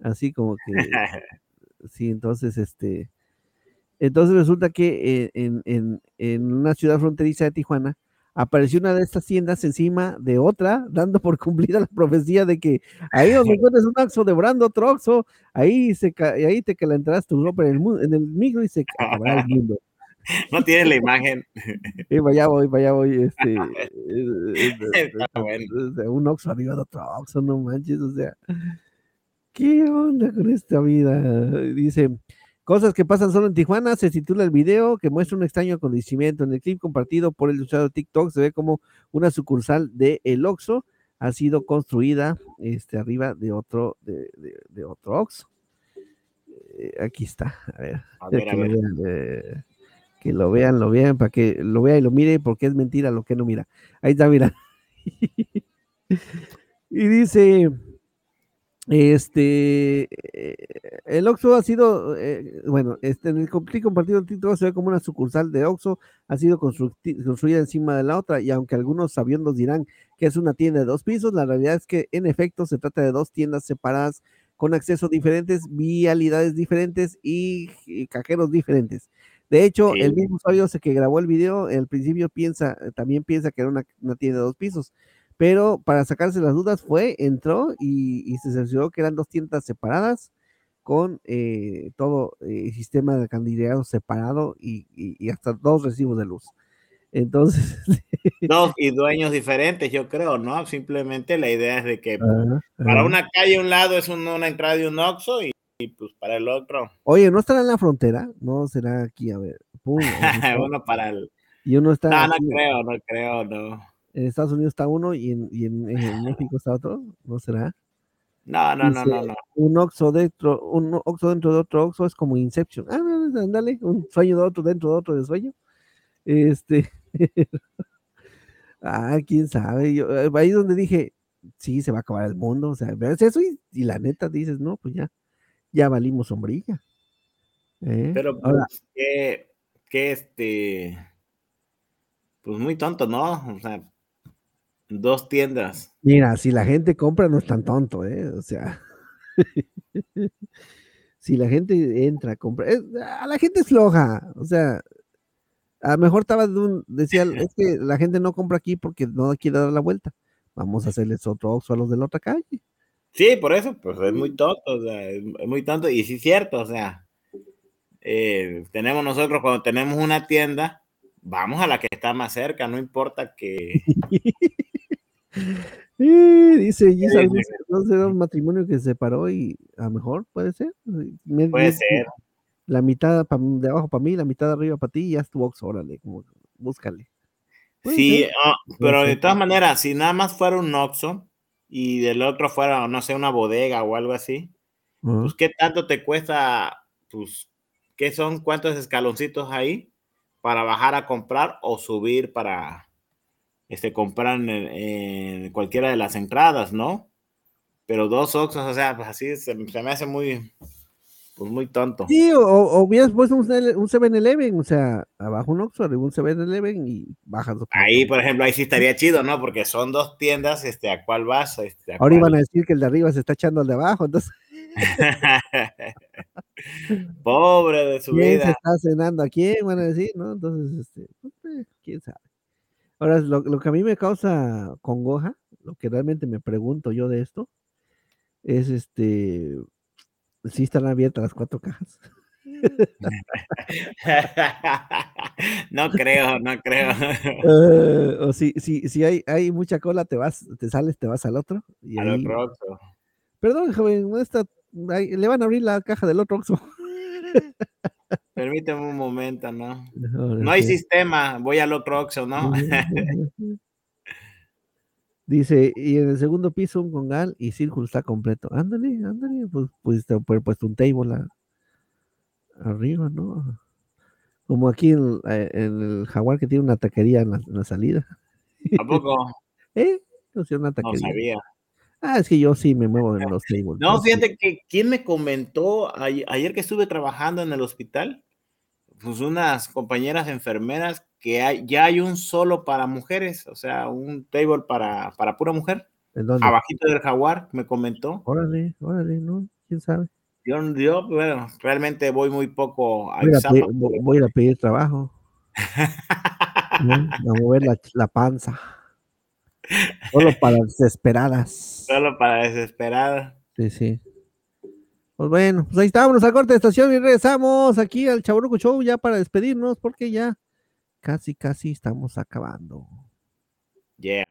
Así como que, sí, entonces, este, entonces resulta que eh, en, en, en una ciudad fronteriza de Tijuana apareció una de estas tiendas encima de otra, dando por cumplida la profecía de que ahí donde encuentres un Oxxo devorando otro Oxxo, ahí, se, ahí te calentarás tu ropa en el, en el micro y se acabará el mundo. No tiene la imagen. Y allá voy, allá voy, este, eh, eh, bueno. un Oxxo arriba de otro Oxxo, no manches, o sea, ¿qué onda con esta vida? Dice, cosas que pasan solo en Tijuana, se titula el video que muestra un extraño acontecimiento. En el clip compartido por el usuario TikTok se ve como una sucursal de El Oxxo ha sido construida este, arriba de otro, de, de- de otro Oxxo. Eh, aquí está, a ver, A ver, a que, lo vean, eh, que lo vean, lo vean, para que lo vea y lo mire, porque es mentira lo que no mira. Ahí está, mira. y dice, este, eh, el Oxxo ha sido, eh, bueno, este, en el clip compartido en TikTok se ve como una sucursal de Oxxo ha sido construida encima de la otra y aunque algunos sabiondos dirán que es una tienda de dos pisos, la realidad es que en efecto se trata de dos tiendas separadas con acceso diferentes, vialidades diferentes y, y cajeros diferentes. De hecho, Sí. el mismo usuario que grabó el video, al principio piensa, también piensa que era una, una tienda de dos pisos, pero para sacarse las dudas fue, entró y, y se cercioró que eran dos tiendas separadas con eh, todo eh, sistema de alcantarillado separado y, y- y hasta dos recibos de luz. Entonces, Dos y dueños diferentes, yo creo, ¿no? Simplemente la idea es de que para una calle un lado es un- una entrada de un Oxxo y, y, pues para el otro, oye, ¿no estará en la frontera? No, será aquí, a ver. pum, uno para el... y uno está No, no creo, no creo, no. En Estados Unidos está uno y en, y en- en México está otro, ¿no será? No, no, no, Dice, no, no. Un Oxxo dentro, un Oxxo dentro de otro Oxxo es como Inception. Ah, ándale, un sueño de otro dentro de otro de sueño. Este. ah, quién sabe. Yo, eh, ahí es donde dije, sí, se va a acabar el mundo. O sea, ves eso y, y la neta dices, no, pues ya, ya valimos sombrilla. ¿eh? Pero Ahora, pues, que, que este, pues muy tonto, ¿no? O sea, dos tiendas. mira, si la gente compra, no es tan tonto, ¿eh? O sea. si la gente entra, compra. es- a la gente es floja. O sea, a lo mejor estaba de un, decía, es que la gente no compra aquí porque no quiere dar la vuelta. Vamos a hacerles otro Oxxo a los de la otra calle. Sí, por eso, pues es muy tonto, o sea, es es muy tonto y sí es cierto, o sea, eh, tenemos nosotros cuando tenemos una tienda, vamos a la que está más cerca, no importa que... Eh, dice Gis, Sí, algún- sí. no será un matrimonio que se separó y a lo mejor puede ser. Me- Puede me- ser. La mitad pa- de abajo para mí, la mitad de arriba para ti y ya es tu Oxxo, órale, como, búscale. Sí, ah, pero de todas maneras, si nada más fuera un Oxxo y del otro fuera, no sé, una bodega o algo así, pues qué tanto te cuesta, pues, ¿qué son cuántos escaloncitos ahí para bajar a comprar o subir para este, comprar en, en cualquiera de las entradas, ¿no? Pero dos Oxxos, o sea, pues así se, se me hace muy, pues muy tonto. Sí, o, o hubieras puesto un 7 un 7-Eleven, o sea, abajo un Oxxo, arriba un 7-Eleven y bajas otro. Ahí, por ejemplo, ahí sí estaría chido, ¿no? Porque son dos tiendas, este, ¿a cuál vas? Este, ¿a Ahora iban cuál? a decir que el de arriba se está echando al de abajo, entonces, Pobre de su ¿quién se vida. está cenando a quién? Van a decir, ¿no? Entonces, este, pues, eh, quién sabe. Ahora, lo, lo que a mí me causa congoja, lo que realmente me pregunto yo de esto, es este, si están abiertas las cuatro cajas. no creo, no creo. Eh, o si, si, si hay, hay mucha cola, te vas, te sales, te vas al otro. Y Al ahí- otro Oxxo. Perdón, joven, no está, ahí- le van a abrir la caja del otro Oxxo. Permíteme un momento, ¿no? No hay sistema, voy al otro Oxxo, ¿no? Dice, y en el segundo piso un congal y círculo está completo. Ándale, ándale, pues pudiste haber puesto un table a- arriba, ¿no? Como aquí en, eh, en el jaguar que tiene una taquería en la, en la salida. ¿A poco? ¿Eh? No una No taquería. sabía. Ah, es que yo sí me muevo en los tables. No, fíjate que quién me comentó ay- ayer que estuve trabajando en el hospital, pues unas compañeras enfermeras que hay, ya hay un solo para mujeres, o sea, un table para, para pura mujer, ¿En dónde? abajito del jaguar, me comentó. Órale, órale, ¿no? quién sabe. Yo, yo, bueno, realmente voy muy poco a, pedir, voy- a pedir trabajo. ¿no? A mover la, la panza. Solo para desesperadas. solo para desesperar. Sí, sí. Pues bueno, pues ahí estábamos a corte de estación y regresamos aquí al Chaburuco Show ya para despedirnos porque ya casi, casi estamos acabando. Yeah.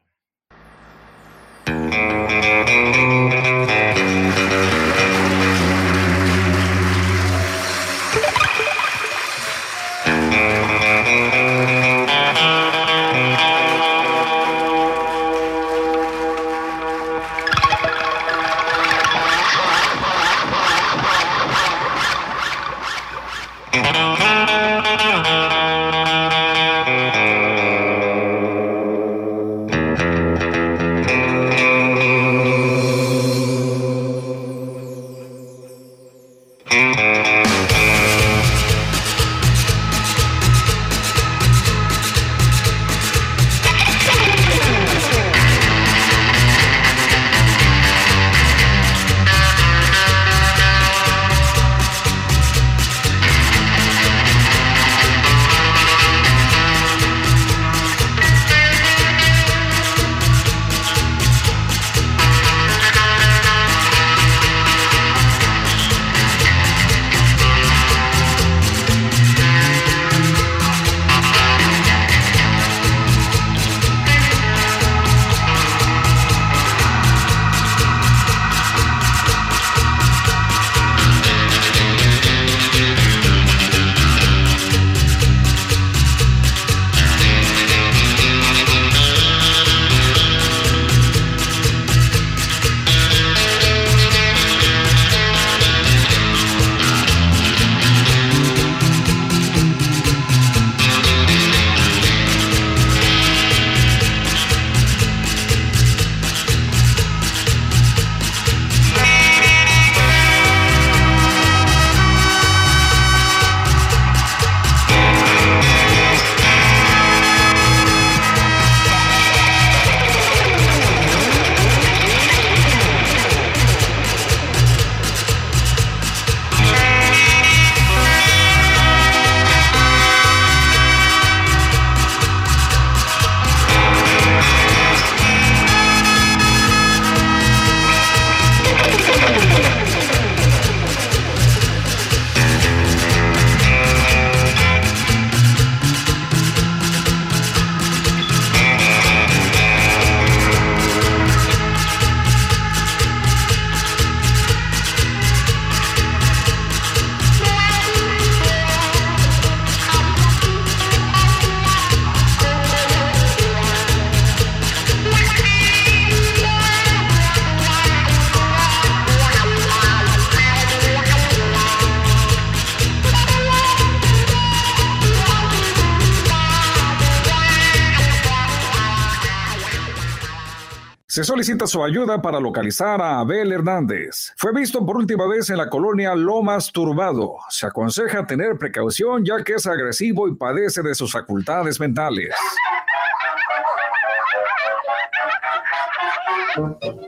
Se solicita su ayuda para localizar a Abel Hernández. Fue visto por última vez en la colonia Lomas Turbado. Se aconseja tener precaución ya que es agresivo y padece de sus facultades mentales.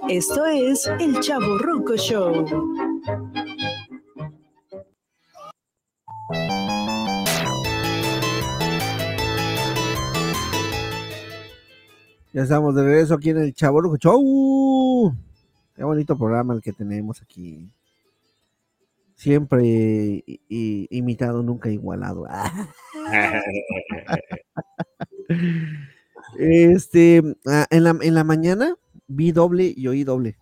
Esto es el Chaborruco Show. Ya estamos de regreso aquí en el Chaborruco Show. Qué bonito programa el que tenemos aquí. Siempre i- i- imitado, nunca igualado. Este, ah, en la, en la mañana vi doble y oí doble.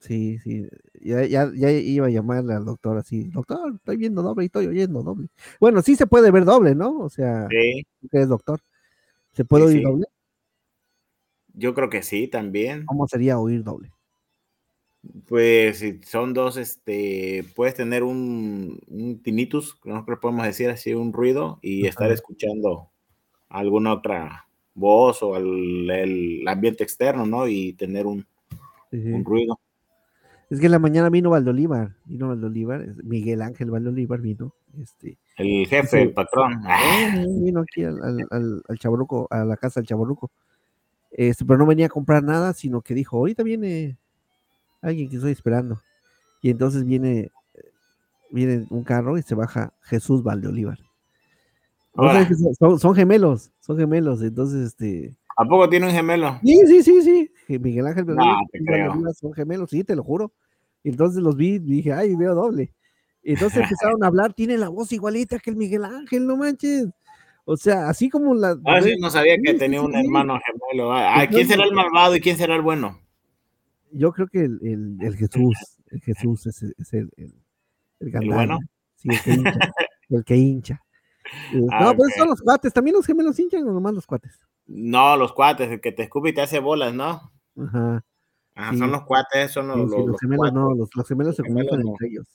Sí, sí. Ya, ya, ya iba a llamarle al doctor así, doctor, estoy viendo doble y estoy oyendo doble. Bueno, sí se puede ver doble, ¿no? O sea, Sí. tú que eres doctor. ¿Se puede Sí, oír sí. doble? Yo creo que sí, también. ¿Cómo sería oír doble? Pues si son dos, este, puedes tener un, un tinnitus, que nosotros podemos decir así, un ruido, y estar escuchando alguna otra voz o el, el ambiente externo, ¿no? Y tener un, Sí, sí. un ruido. Es que en la mañana vino Valdolívar, vino Valdolívar, Miguel Ángel Valdolívar vino, este, El jefe, Sí. el patrón. eh, vino aquí al, al, al, al Chavorruco, a la casa del Chaborruco. Este, pero no venía a comprar nada, sino que dijo, ahorita viene alguien que estoy esperando. Y entonces viene, viene un carro y se baja Jesús Valdeolívar. Son- son, son gemelos, son gemelos, entonces este. ¿A poco tiene un gemelo? Sí, sí, sí, sí. Miguel Ángel Valdeolívar. Valdeolívar son gemelos, sí, te lo juro. Entonces los vi y dije, ay, veo doble. Entonces empezaron a hablar, tiene la voz igualita que el Miguel Ángel, no manches. O sea, así como la. Ah, sí, no sabía que tenía un hermano gemelo. Ah, ¿Quién será el malvado y quién será el bueno? Yo creo que el, el, el Jesús, el Jesús es, el- es el, el, el bueno? Sí, el que hincha. el que hincha. Eh, Ah, no, ok. son los cuates, también los gemelos hinchan o nomás los cuates. No, los cuates, el que te escupe y te hace bolas, ¿no? Ajá. Ajá, Sí. son los cuates, son los, Sí, los- los los gemelos no, los, los gemelos se comunican no. entre ellos.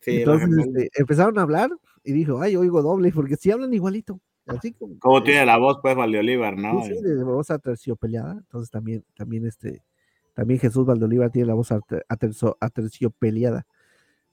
Sí, Entonces este, empezaron a hablar y dijo, ay, oigo doble, porque sí hablan igualito. Así como. ¿Cómo tiene la voz, pues, Valdeolívar, no? sí, de voz aterciopeleada. Entonces también, también este, también Jesús Valdoliva tiene la voz ater- aterzo- aterciopeleada.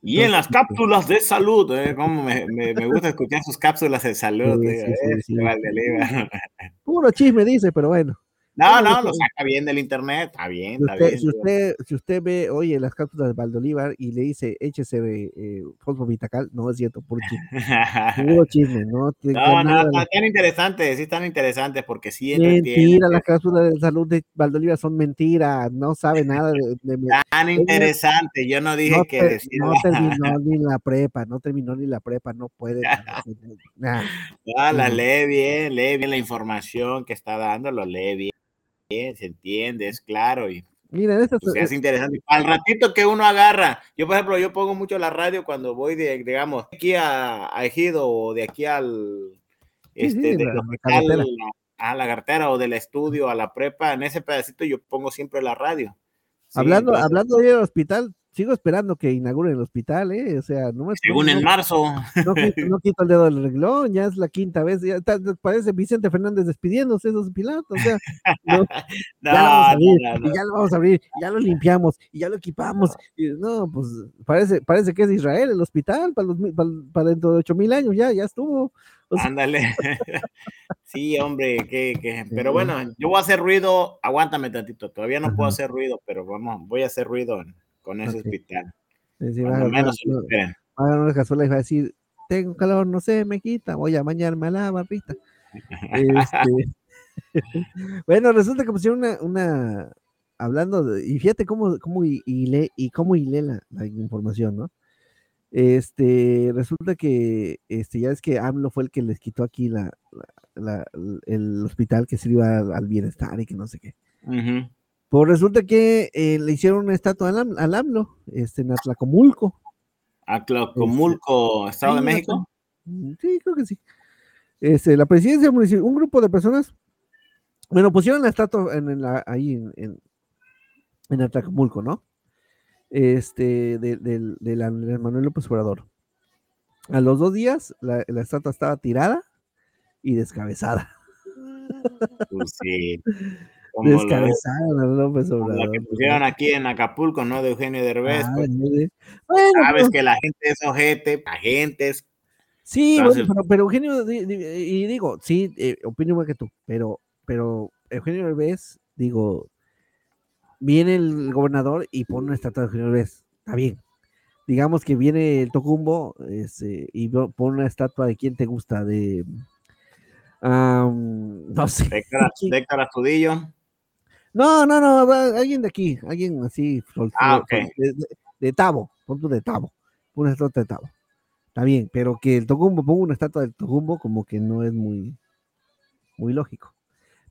Y en las este, cápsulas de salud, ¿eh? Como me, me, me gusta escuchar sus cápsulas de salud, Sí, sí. Valdeolívar. Puro chisme dice, pero bueno. No, no, lo saca bien del internet, está bien, Si está usted, bien. si, usted, si usted ve, oye, las cápsulas de Valdolívar y le dice, échese eh, fosfovitacal, no es cierto, puro chisme. Puro chisme, no No, no, están tan interesantes, sí están interesantes porque sí Mentira, las cápsulas de salud de Valdolívar son mentiras, no sabe nada de, de- tan interesantes. Yo no dije no, que te- decir no terminó ni la prepa, no terminó ni la prepa, no puede. Nah. Ah, la lee bien, lee bien la información que está dando, lo lee bien, bien, se entiende, es claro y Mira, estas, pues, se hace interesante. Al ratito que uno agarra, yo por ejemplo, yo pongo mucho la radio cuando voy de, digamos, aquí a, a Ejido o de aquí al, Sí, sí, este, del la- la a la cartera o del estudio a la prepa, en ese pedacito yo pongo siempre la radio. Sí, hablando, entonces, hablando del hospital, sigo esperando que inauguren el hospital, ¿eh? O sea, no me según no- en marzo. No quito, no quito el dedo del renglón, ya es la quinta vez, ya está- parece Vicente Fernández despidiéndose de esos pilotos, o sea, no, ya lo vamos a No, abrir, no, no, y ya lo vamos a abrir, ya lo limpiamos, y ya lo equipamos, y no, pues parece, parece que es Israel el hospital para, los, para, para dentro de ocho mil años, ya, ya estuvo. O sea, Ándale. sí, hombre, que, que- pero bueno, yo voy a hacer ruido, aguántame tantito, todavía no puedo hacer ruido, pero vamos, voy a hacer ruido en- con ese hospital. Cuando va- va- menos se lo va- a una cazuela y va a decir, tengo calor, no sé, me quita, voy a bañarme a la barrita. Este, bueno, resulta que pusieron una, una hablando de, y fíjate cómo, cómo hi- hilé, y cómo hilé la, la información, ¿no? Este, resulta que, este, ya es que AMLO fue el que les quitó aquí la, la- la- el hospital que sirva al, al bienestar y que no sé qué. Ujú. Pues resulta que eh, le hicieron una estatua al, al AMLO, este, en Atlacomulco. A Tlacomulco, Estado de México. Sí, creo que sí. Este, la presidencia municipal, un grupo de personas, bueno, pusieron la estatua en, en la, ahí en, en, en Atlacomulco, ¿no? Este, de- Andrés Manuel López Obrador. A los dos días, la, la estatua estaba tirada y descabezada. Pues sí. Descabezada la López como la Obrador. que pusieron aquí en Acapulco, ¿no? De Eugenio Derbez. Ah, pues. Bueno, sabes pues, que la gente es ojete, la gente es Sí, Entonces- bueno, pero, pero Eugenio, y digo, sí, eh, opino igual que tú, pero, pero Eugenio Derbez, digo, viene el gobernador y pone una estatua de Eugenio Derbez, está bien. Digamos que viene el Tocumbo este, y pone una estatua de quién te gusta, de, am, no sé. Héctor Astudillo. No, no, no, alguien de aquí, alguien así, Ah, sol- ok. de, de- de Tabo, pon tú de Tabo, una estatua de Tabo. Está bien, pero que el Tocumbo ponga una estatua del Tocumbo como que no es muy, muy lógico.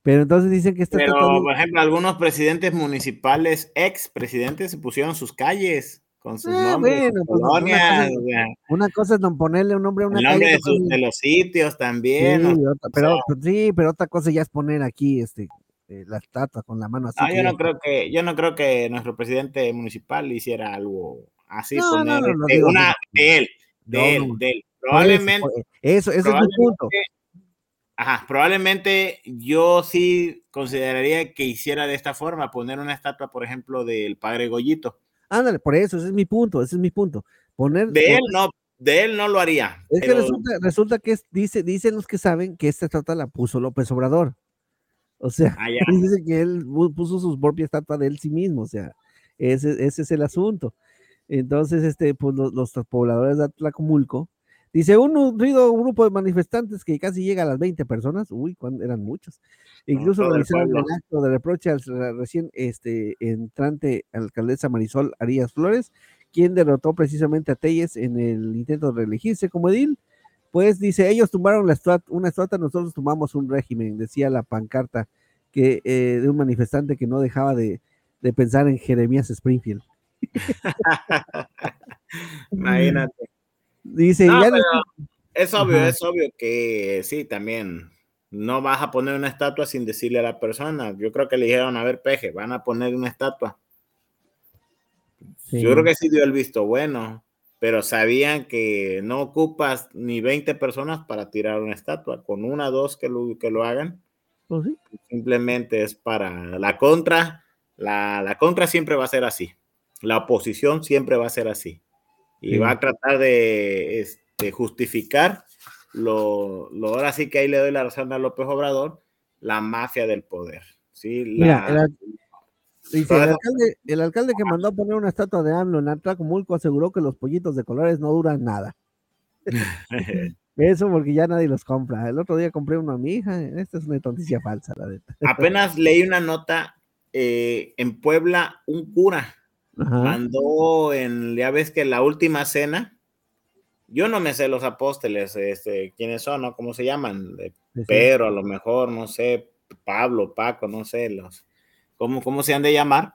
Pero entonces dicen que esta Pero, estatua por ejemplo, algunos presidentes municipales, ex presidentes, se pusieron sus calles con sus Ah, nombres, bueno, pues, una cosa- o sea, una cosa es no ponerle un nombre a una el nombre calle, de, sus- de los sitios también. Sí, o- otra- o pero sea, sí, pero otra cosa ya es poner aquí este eh, la estatua con la mano así. ah, que yo no creo que, yo no creo que nuestro presidente municipal hiciera algo así, No, poner no, no, no este, digo, una de él, de No, él, no. de él. Eso, Probablemente, por- Eso, ese es mi punto. probablemente- Ajá, probablemente yo sí consideraría que hiciera de esta forma, poner una estatua, por ejemplo, del padre Goyito. Ándale, por eso, ese es mi punto, ese es mi punto. Poner, De él no, de él no lo haría. Es que pero- resulta, resulta que es- dice, dicen los que saben que esta estatua la puso López Obrador. O sea, Ah, dice que él pu- puso su propia estatua de él sí mismo. O sea, ese, ese es el asunto. Entonces, este, pues los, los pobladores de Atlacomulco, dice, un nutrido grupo de manifestantes que casi llega a las 20 personas, uy, eran muchos, incluso el realizaron el pueblo. acto de reproche al re- recién este, entrante alcaldesa Marisol Arias Flores, quien derrotó precisamente a Telles en el intento de reelegirse como edil. Pues dice, ellos tumbaron la estatua, una estatua, nosotros tumbamos un régimen, decía la pancarta que, eh, de un manifestante que no dejaba de, de pensar en Jeremías Springfield. Imagínate. Dice, No, ya pero no- es obvio, Ajá. es obvio que sí, también. No vas a poner una estatua sin decirle a la persona. Yo creo que le dijeron, a ver, peje, van a poner una estatua. Sí. Yo creo que sí dio el visto bueno, pero sabían que no ocupas ni 20 personas para tirar una estatua. Con una o dos que lo, que lo hagan, Pues simplemente es para la contra. La, la contra siempre va a ser así. La oposición siempre va a ser así. Y va a tratar de este, justificar lo, lo ahora sí que ahí le doy la razón a López Obrador, la mafia del poder. ¿sí? Mira, La- el, al- dice, el alcalde, el alcalde que mandó a poner una estatua de AMLO en Atlacomulco aseguró que los pollitos de colores no duran nada. Eso porque ya nadie los compra. El otro día compré uno a mi hija. Esta es una noticia falsa, la neta. Apenas leí una nota eh, en Puebla, un cura Ajá. mandó en, ya ves que la última cena, yo no me sé los apóstoles, este, quiénes son, ¿no? ¿Cómo se llaman? Pedro, a lo mejor, no sé, Pablo, Paco, no sé, los, ¿cómo, cómo se han de llamar?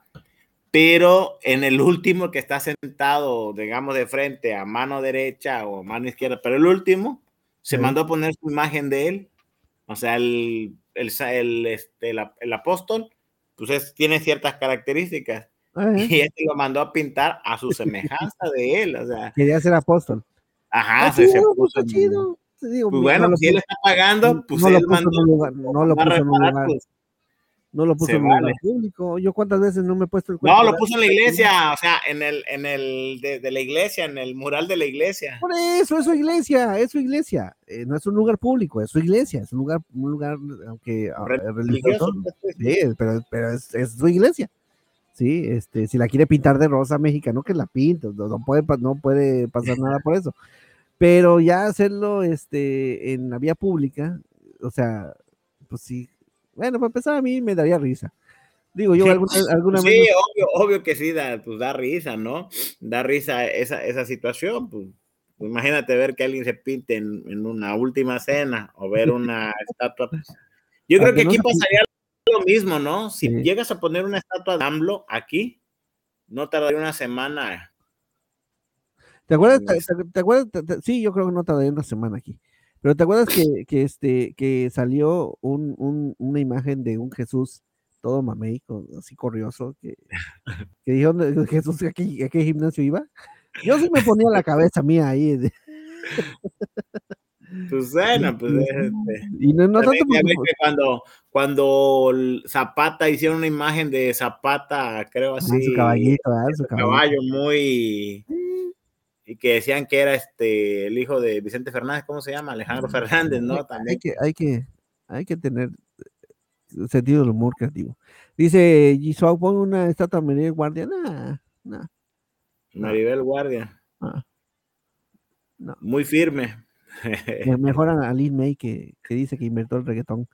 Pero en el último que está sentado, digamos, de frente a mano derecha o mano izquierda, pero el último se Sí. mandó a poner su imagen de él, o sea, el, el, el, este, el, el apóstol, pues es- tiene ciertas características Ah, ¿eh? y este lo mandó a pintar a su semejanza de él, o sea, Quería ser apóstol. ajá, Está se, se chido, pues, puso chido. Digo, Pues bueno, no lo si él puso- está pagando, pues no lo él puso en mandó un lugar, no lo puso en lugar, pues. No lo puso en vale. público. Yo cuántas veces no me he puesto el No, cuerpo lo de- puso en la iglesia, o sea, en el, en el de, de la iglesia, en el mural de la iglesia. Por eso, es su iglesia, es su iglesia. Eh, no es un lugar público, es su iglesia, es un lugar, un lugar, aunque Re- religioso. religioso, Sí, pero, pero es, es su iglesia. Sí, este, si la quiere pintar de rosa mexicano, que la pinte, no, no puede, no puede pasar nada por eso. Pero ya hacerlo este, en la vía pública, o sea, pues sí. Bueno, para empezar, a mí me daría risa. Digo, yo alguna, alguna sí, obvio, obvio que sí, da, pues da risa, ¿no? Da risa esa, esa situación, pues. Imagínate ver que alguien se pinte en, en una última cena o ver una estatua. pues. Yo creo que aquí pasaría lo mismo, ¿no? Si Sí. llegas a poner una estatua de AMLO aquí, no tardaría una semana. ¿Te acuerdas? Mm, te- te- te acuerdas? sí, yo creo que no tardaría una semana aquí. Pero ¿te acuerdas que, que, este, que salió un, un- una imagen de un Jesús todo mamey, así corrioso, que, que dijo "¿Dónde- Jesús a qué, a qué gimnasio iba? Yo sí me ponía la cabeza mía ahí. de- Pues bueno, pues este, Y no, no también tanto ya porque- ves que cuando, cuando Zapata hicieron una imagen de Zapata, creo Ah, así, su caballito, ah, su caballo muy y que decían que era este el hijo de Vicente Fernández, ¿cómo se llama? Alejandro Fernández, ¿no? Hay También. que, hay que, hay que tener sentido del humor creativo. Dice Gisao, pon una estatua Maribel Guardia. Nah, nah, Maribel Guardia. ah. No. Muy firme. Me- Mejor a Lin May que, que dice que inventó el reggaetón.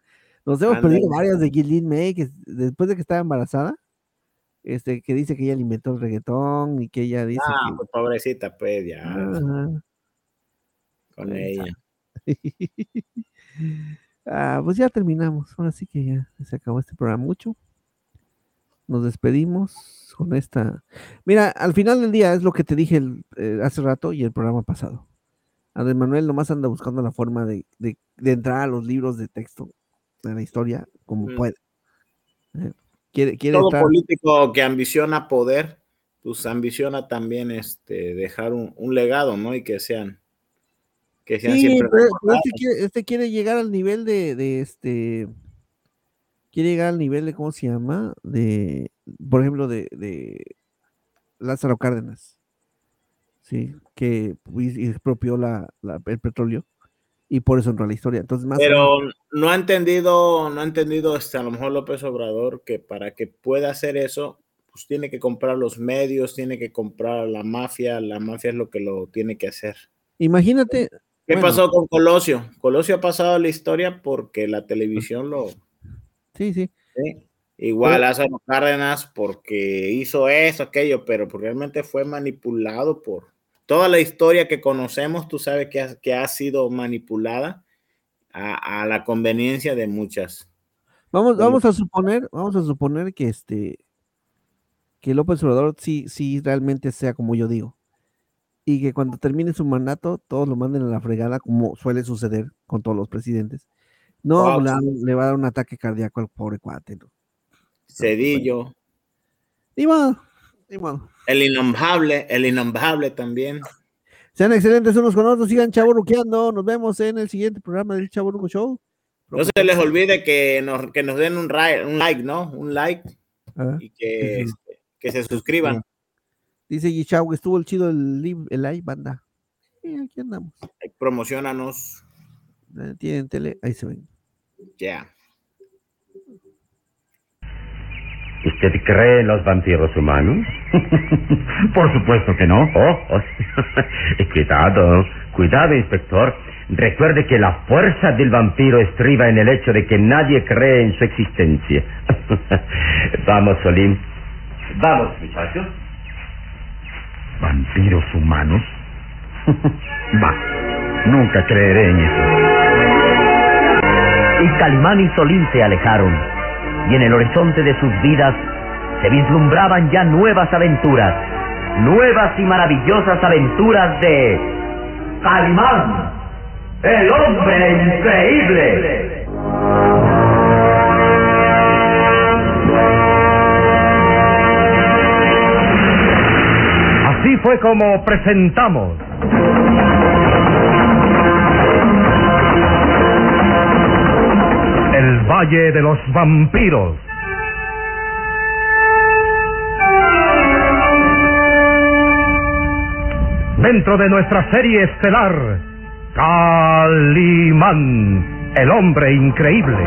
Nos hemos perdido varias de Lin May que después de que estaba embarazada, este, que dice que ella le inventó el reggaetón y que ella dice Ah, que. pues pobrecita, pues ya Ajá. con ella. Ah, pues ya terminamos. Ahora sí que ya se acabó este programa mucho. Nos despedimos con esta. Mira, al final del día es lo que te dije el- eh, hace rato y el programa pasado. Andrés Manuel nomás anda buscando la forma de, de- de entrar a los libros de texto de la historia como Mm. puede. Eh, Quiere, quiere Todo político que ambiciona poder, pues ambiciona también este dejar un, un legado, ¿no? Y que sean que sean Sí, siempre pero, este, quiere, este quiere llegar al nivel de, de este. Quiere llegar al nivel de, ¿cómo se llama? De, por ejemplo, de, de Lázaro Cárdenas. Sí, que pues, expropió la, la- el petróleo y por eso entró a la historia. Entonces, más Pero menos- no ha entendido, no ha entendido este, a lo mejor López Obrador que para que pueda hacer eso, pues tiene que comprar los medios, tiene que comprar la mafia, la mafia es lo que lo tiene que hacer. Imagínate. ¿Qué bueno, pasó con Colosio? Colosio ha pasado la historia porque la televisión lo... Sí, sí. ¿sí? Igual Pero- Lázaro Cárdenas porque hizo eso, aquello, pero realmente fue manipulado por toda la historia que conocemos, tú sabes que ha, que ha sido manipulada a, a la conveniencia de muchas. Vamos, Bueno. vamos a suponer, vamos a suponer que este que López Obrador sí, sí realmente sea como yo digo. Y que cuando termine su mandato, todos lo manden a la fregada, como suele suceder con todos los presidentes. No, Wow. le, le va a dar un ataque cardíaco al pobre cuate. ¿no? Cedillo, ni modo. El innombrable, el innombrable también. Sean excelentes unos con otros, sigan chaburruqueando. Nos vemos en el siguiente programa del Chaburruco Show. No se les olvide que nos, que nos den un, un like, ¿no? Un like Ah, y que, sí. este, que se suscriban. Dice Guichau que estuvo el chido el, el live, banda. Sí, aquí andamos. Promocionanos. Tienen tele, ahí se ven. Ya. ¿Usted cree en los vampiros humanos? Por supuesto que no. Oh, oh, sí. cuidado, cuidado, inspector. Recuerde que la fuerza del vampiro estriba en el hecho de que nadie cree en su existencia. Vamos, Solín. Vamos, muchachos. ¿Vampiros humanos? Va, nunca creeré en eso. Y Calimán y Solín se alejaron, y en el horizonte de sus vidas se vislumbraban ya nuevas aventuras, nuevas y maravillosas aventuras de Calimán, el hombre increíble. Así fue como presentamos. El Valle de los Vampiros. Dentro de nuestra serie estelar, Calimán, el hombre increíble.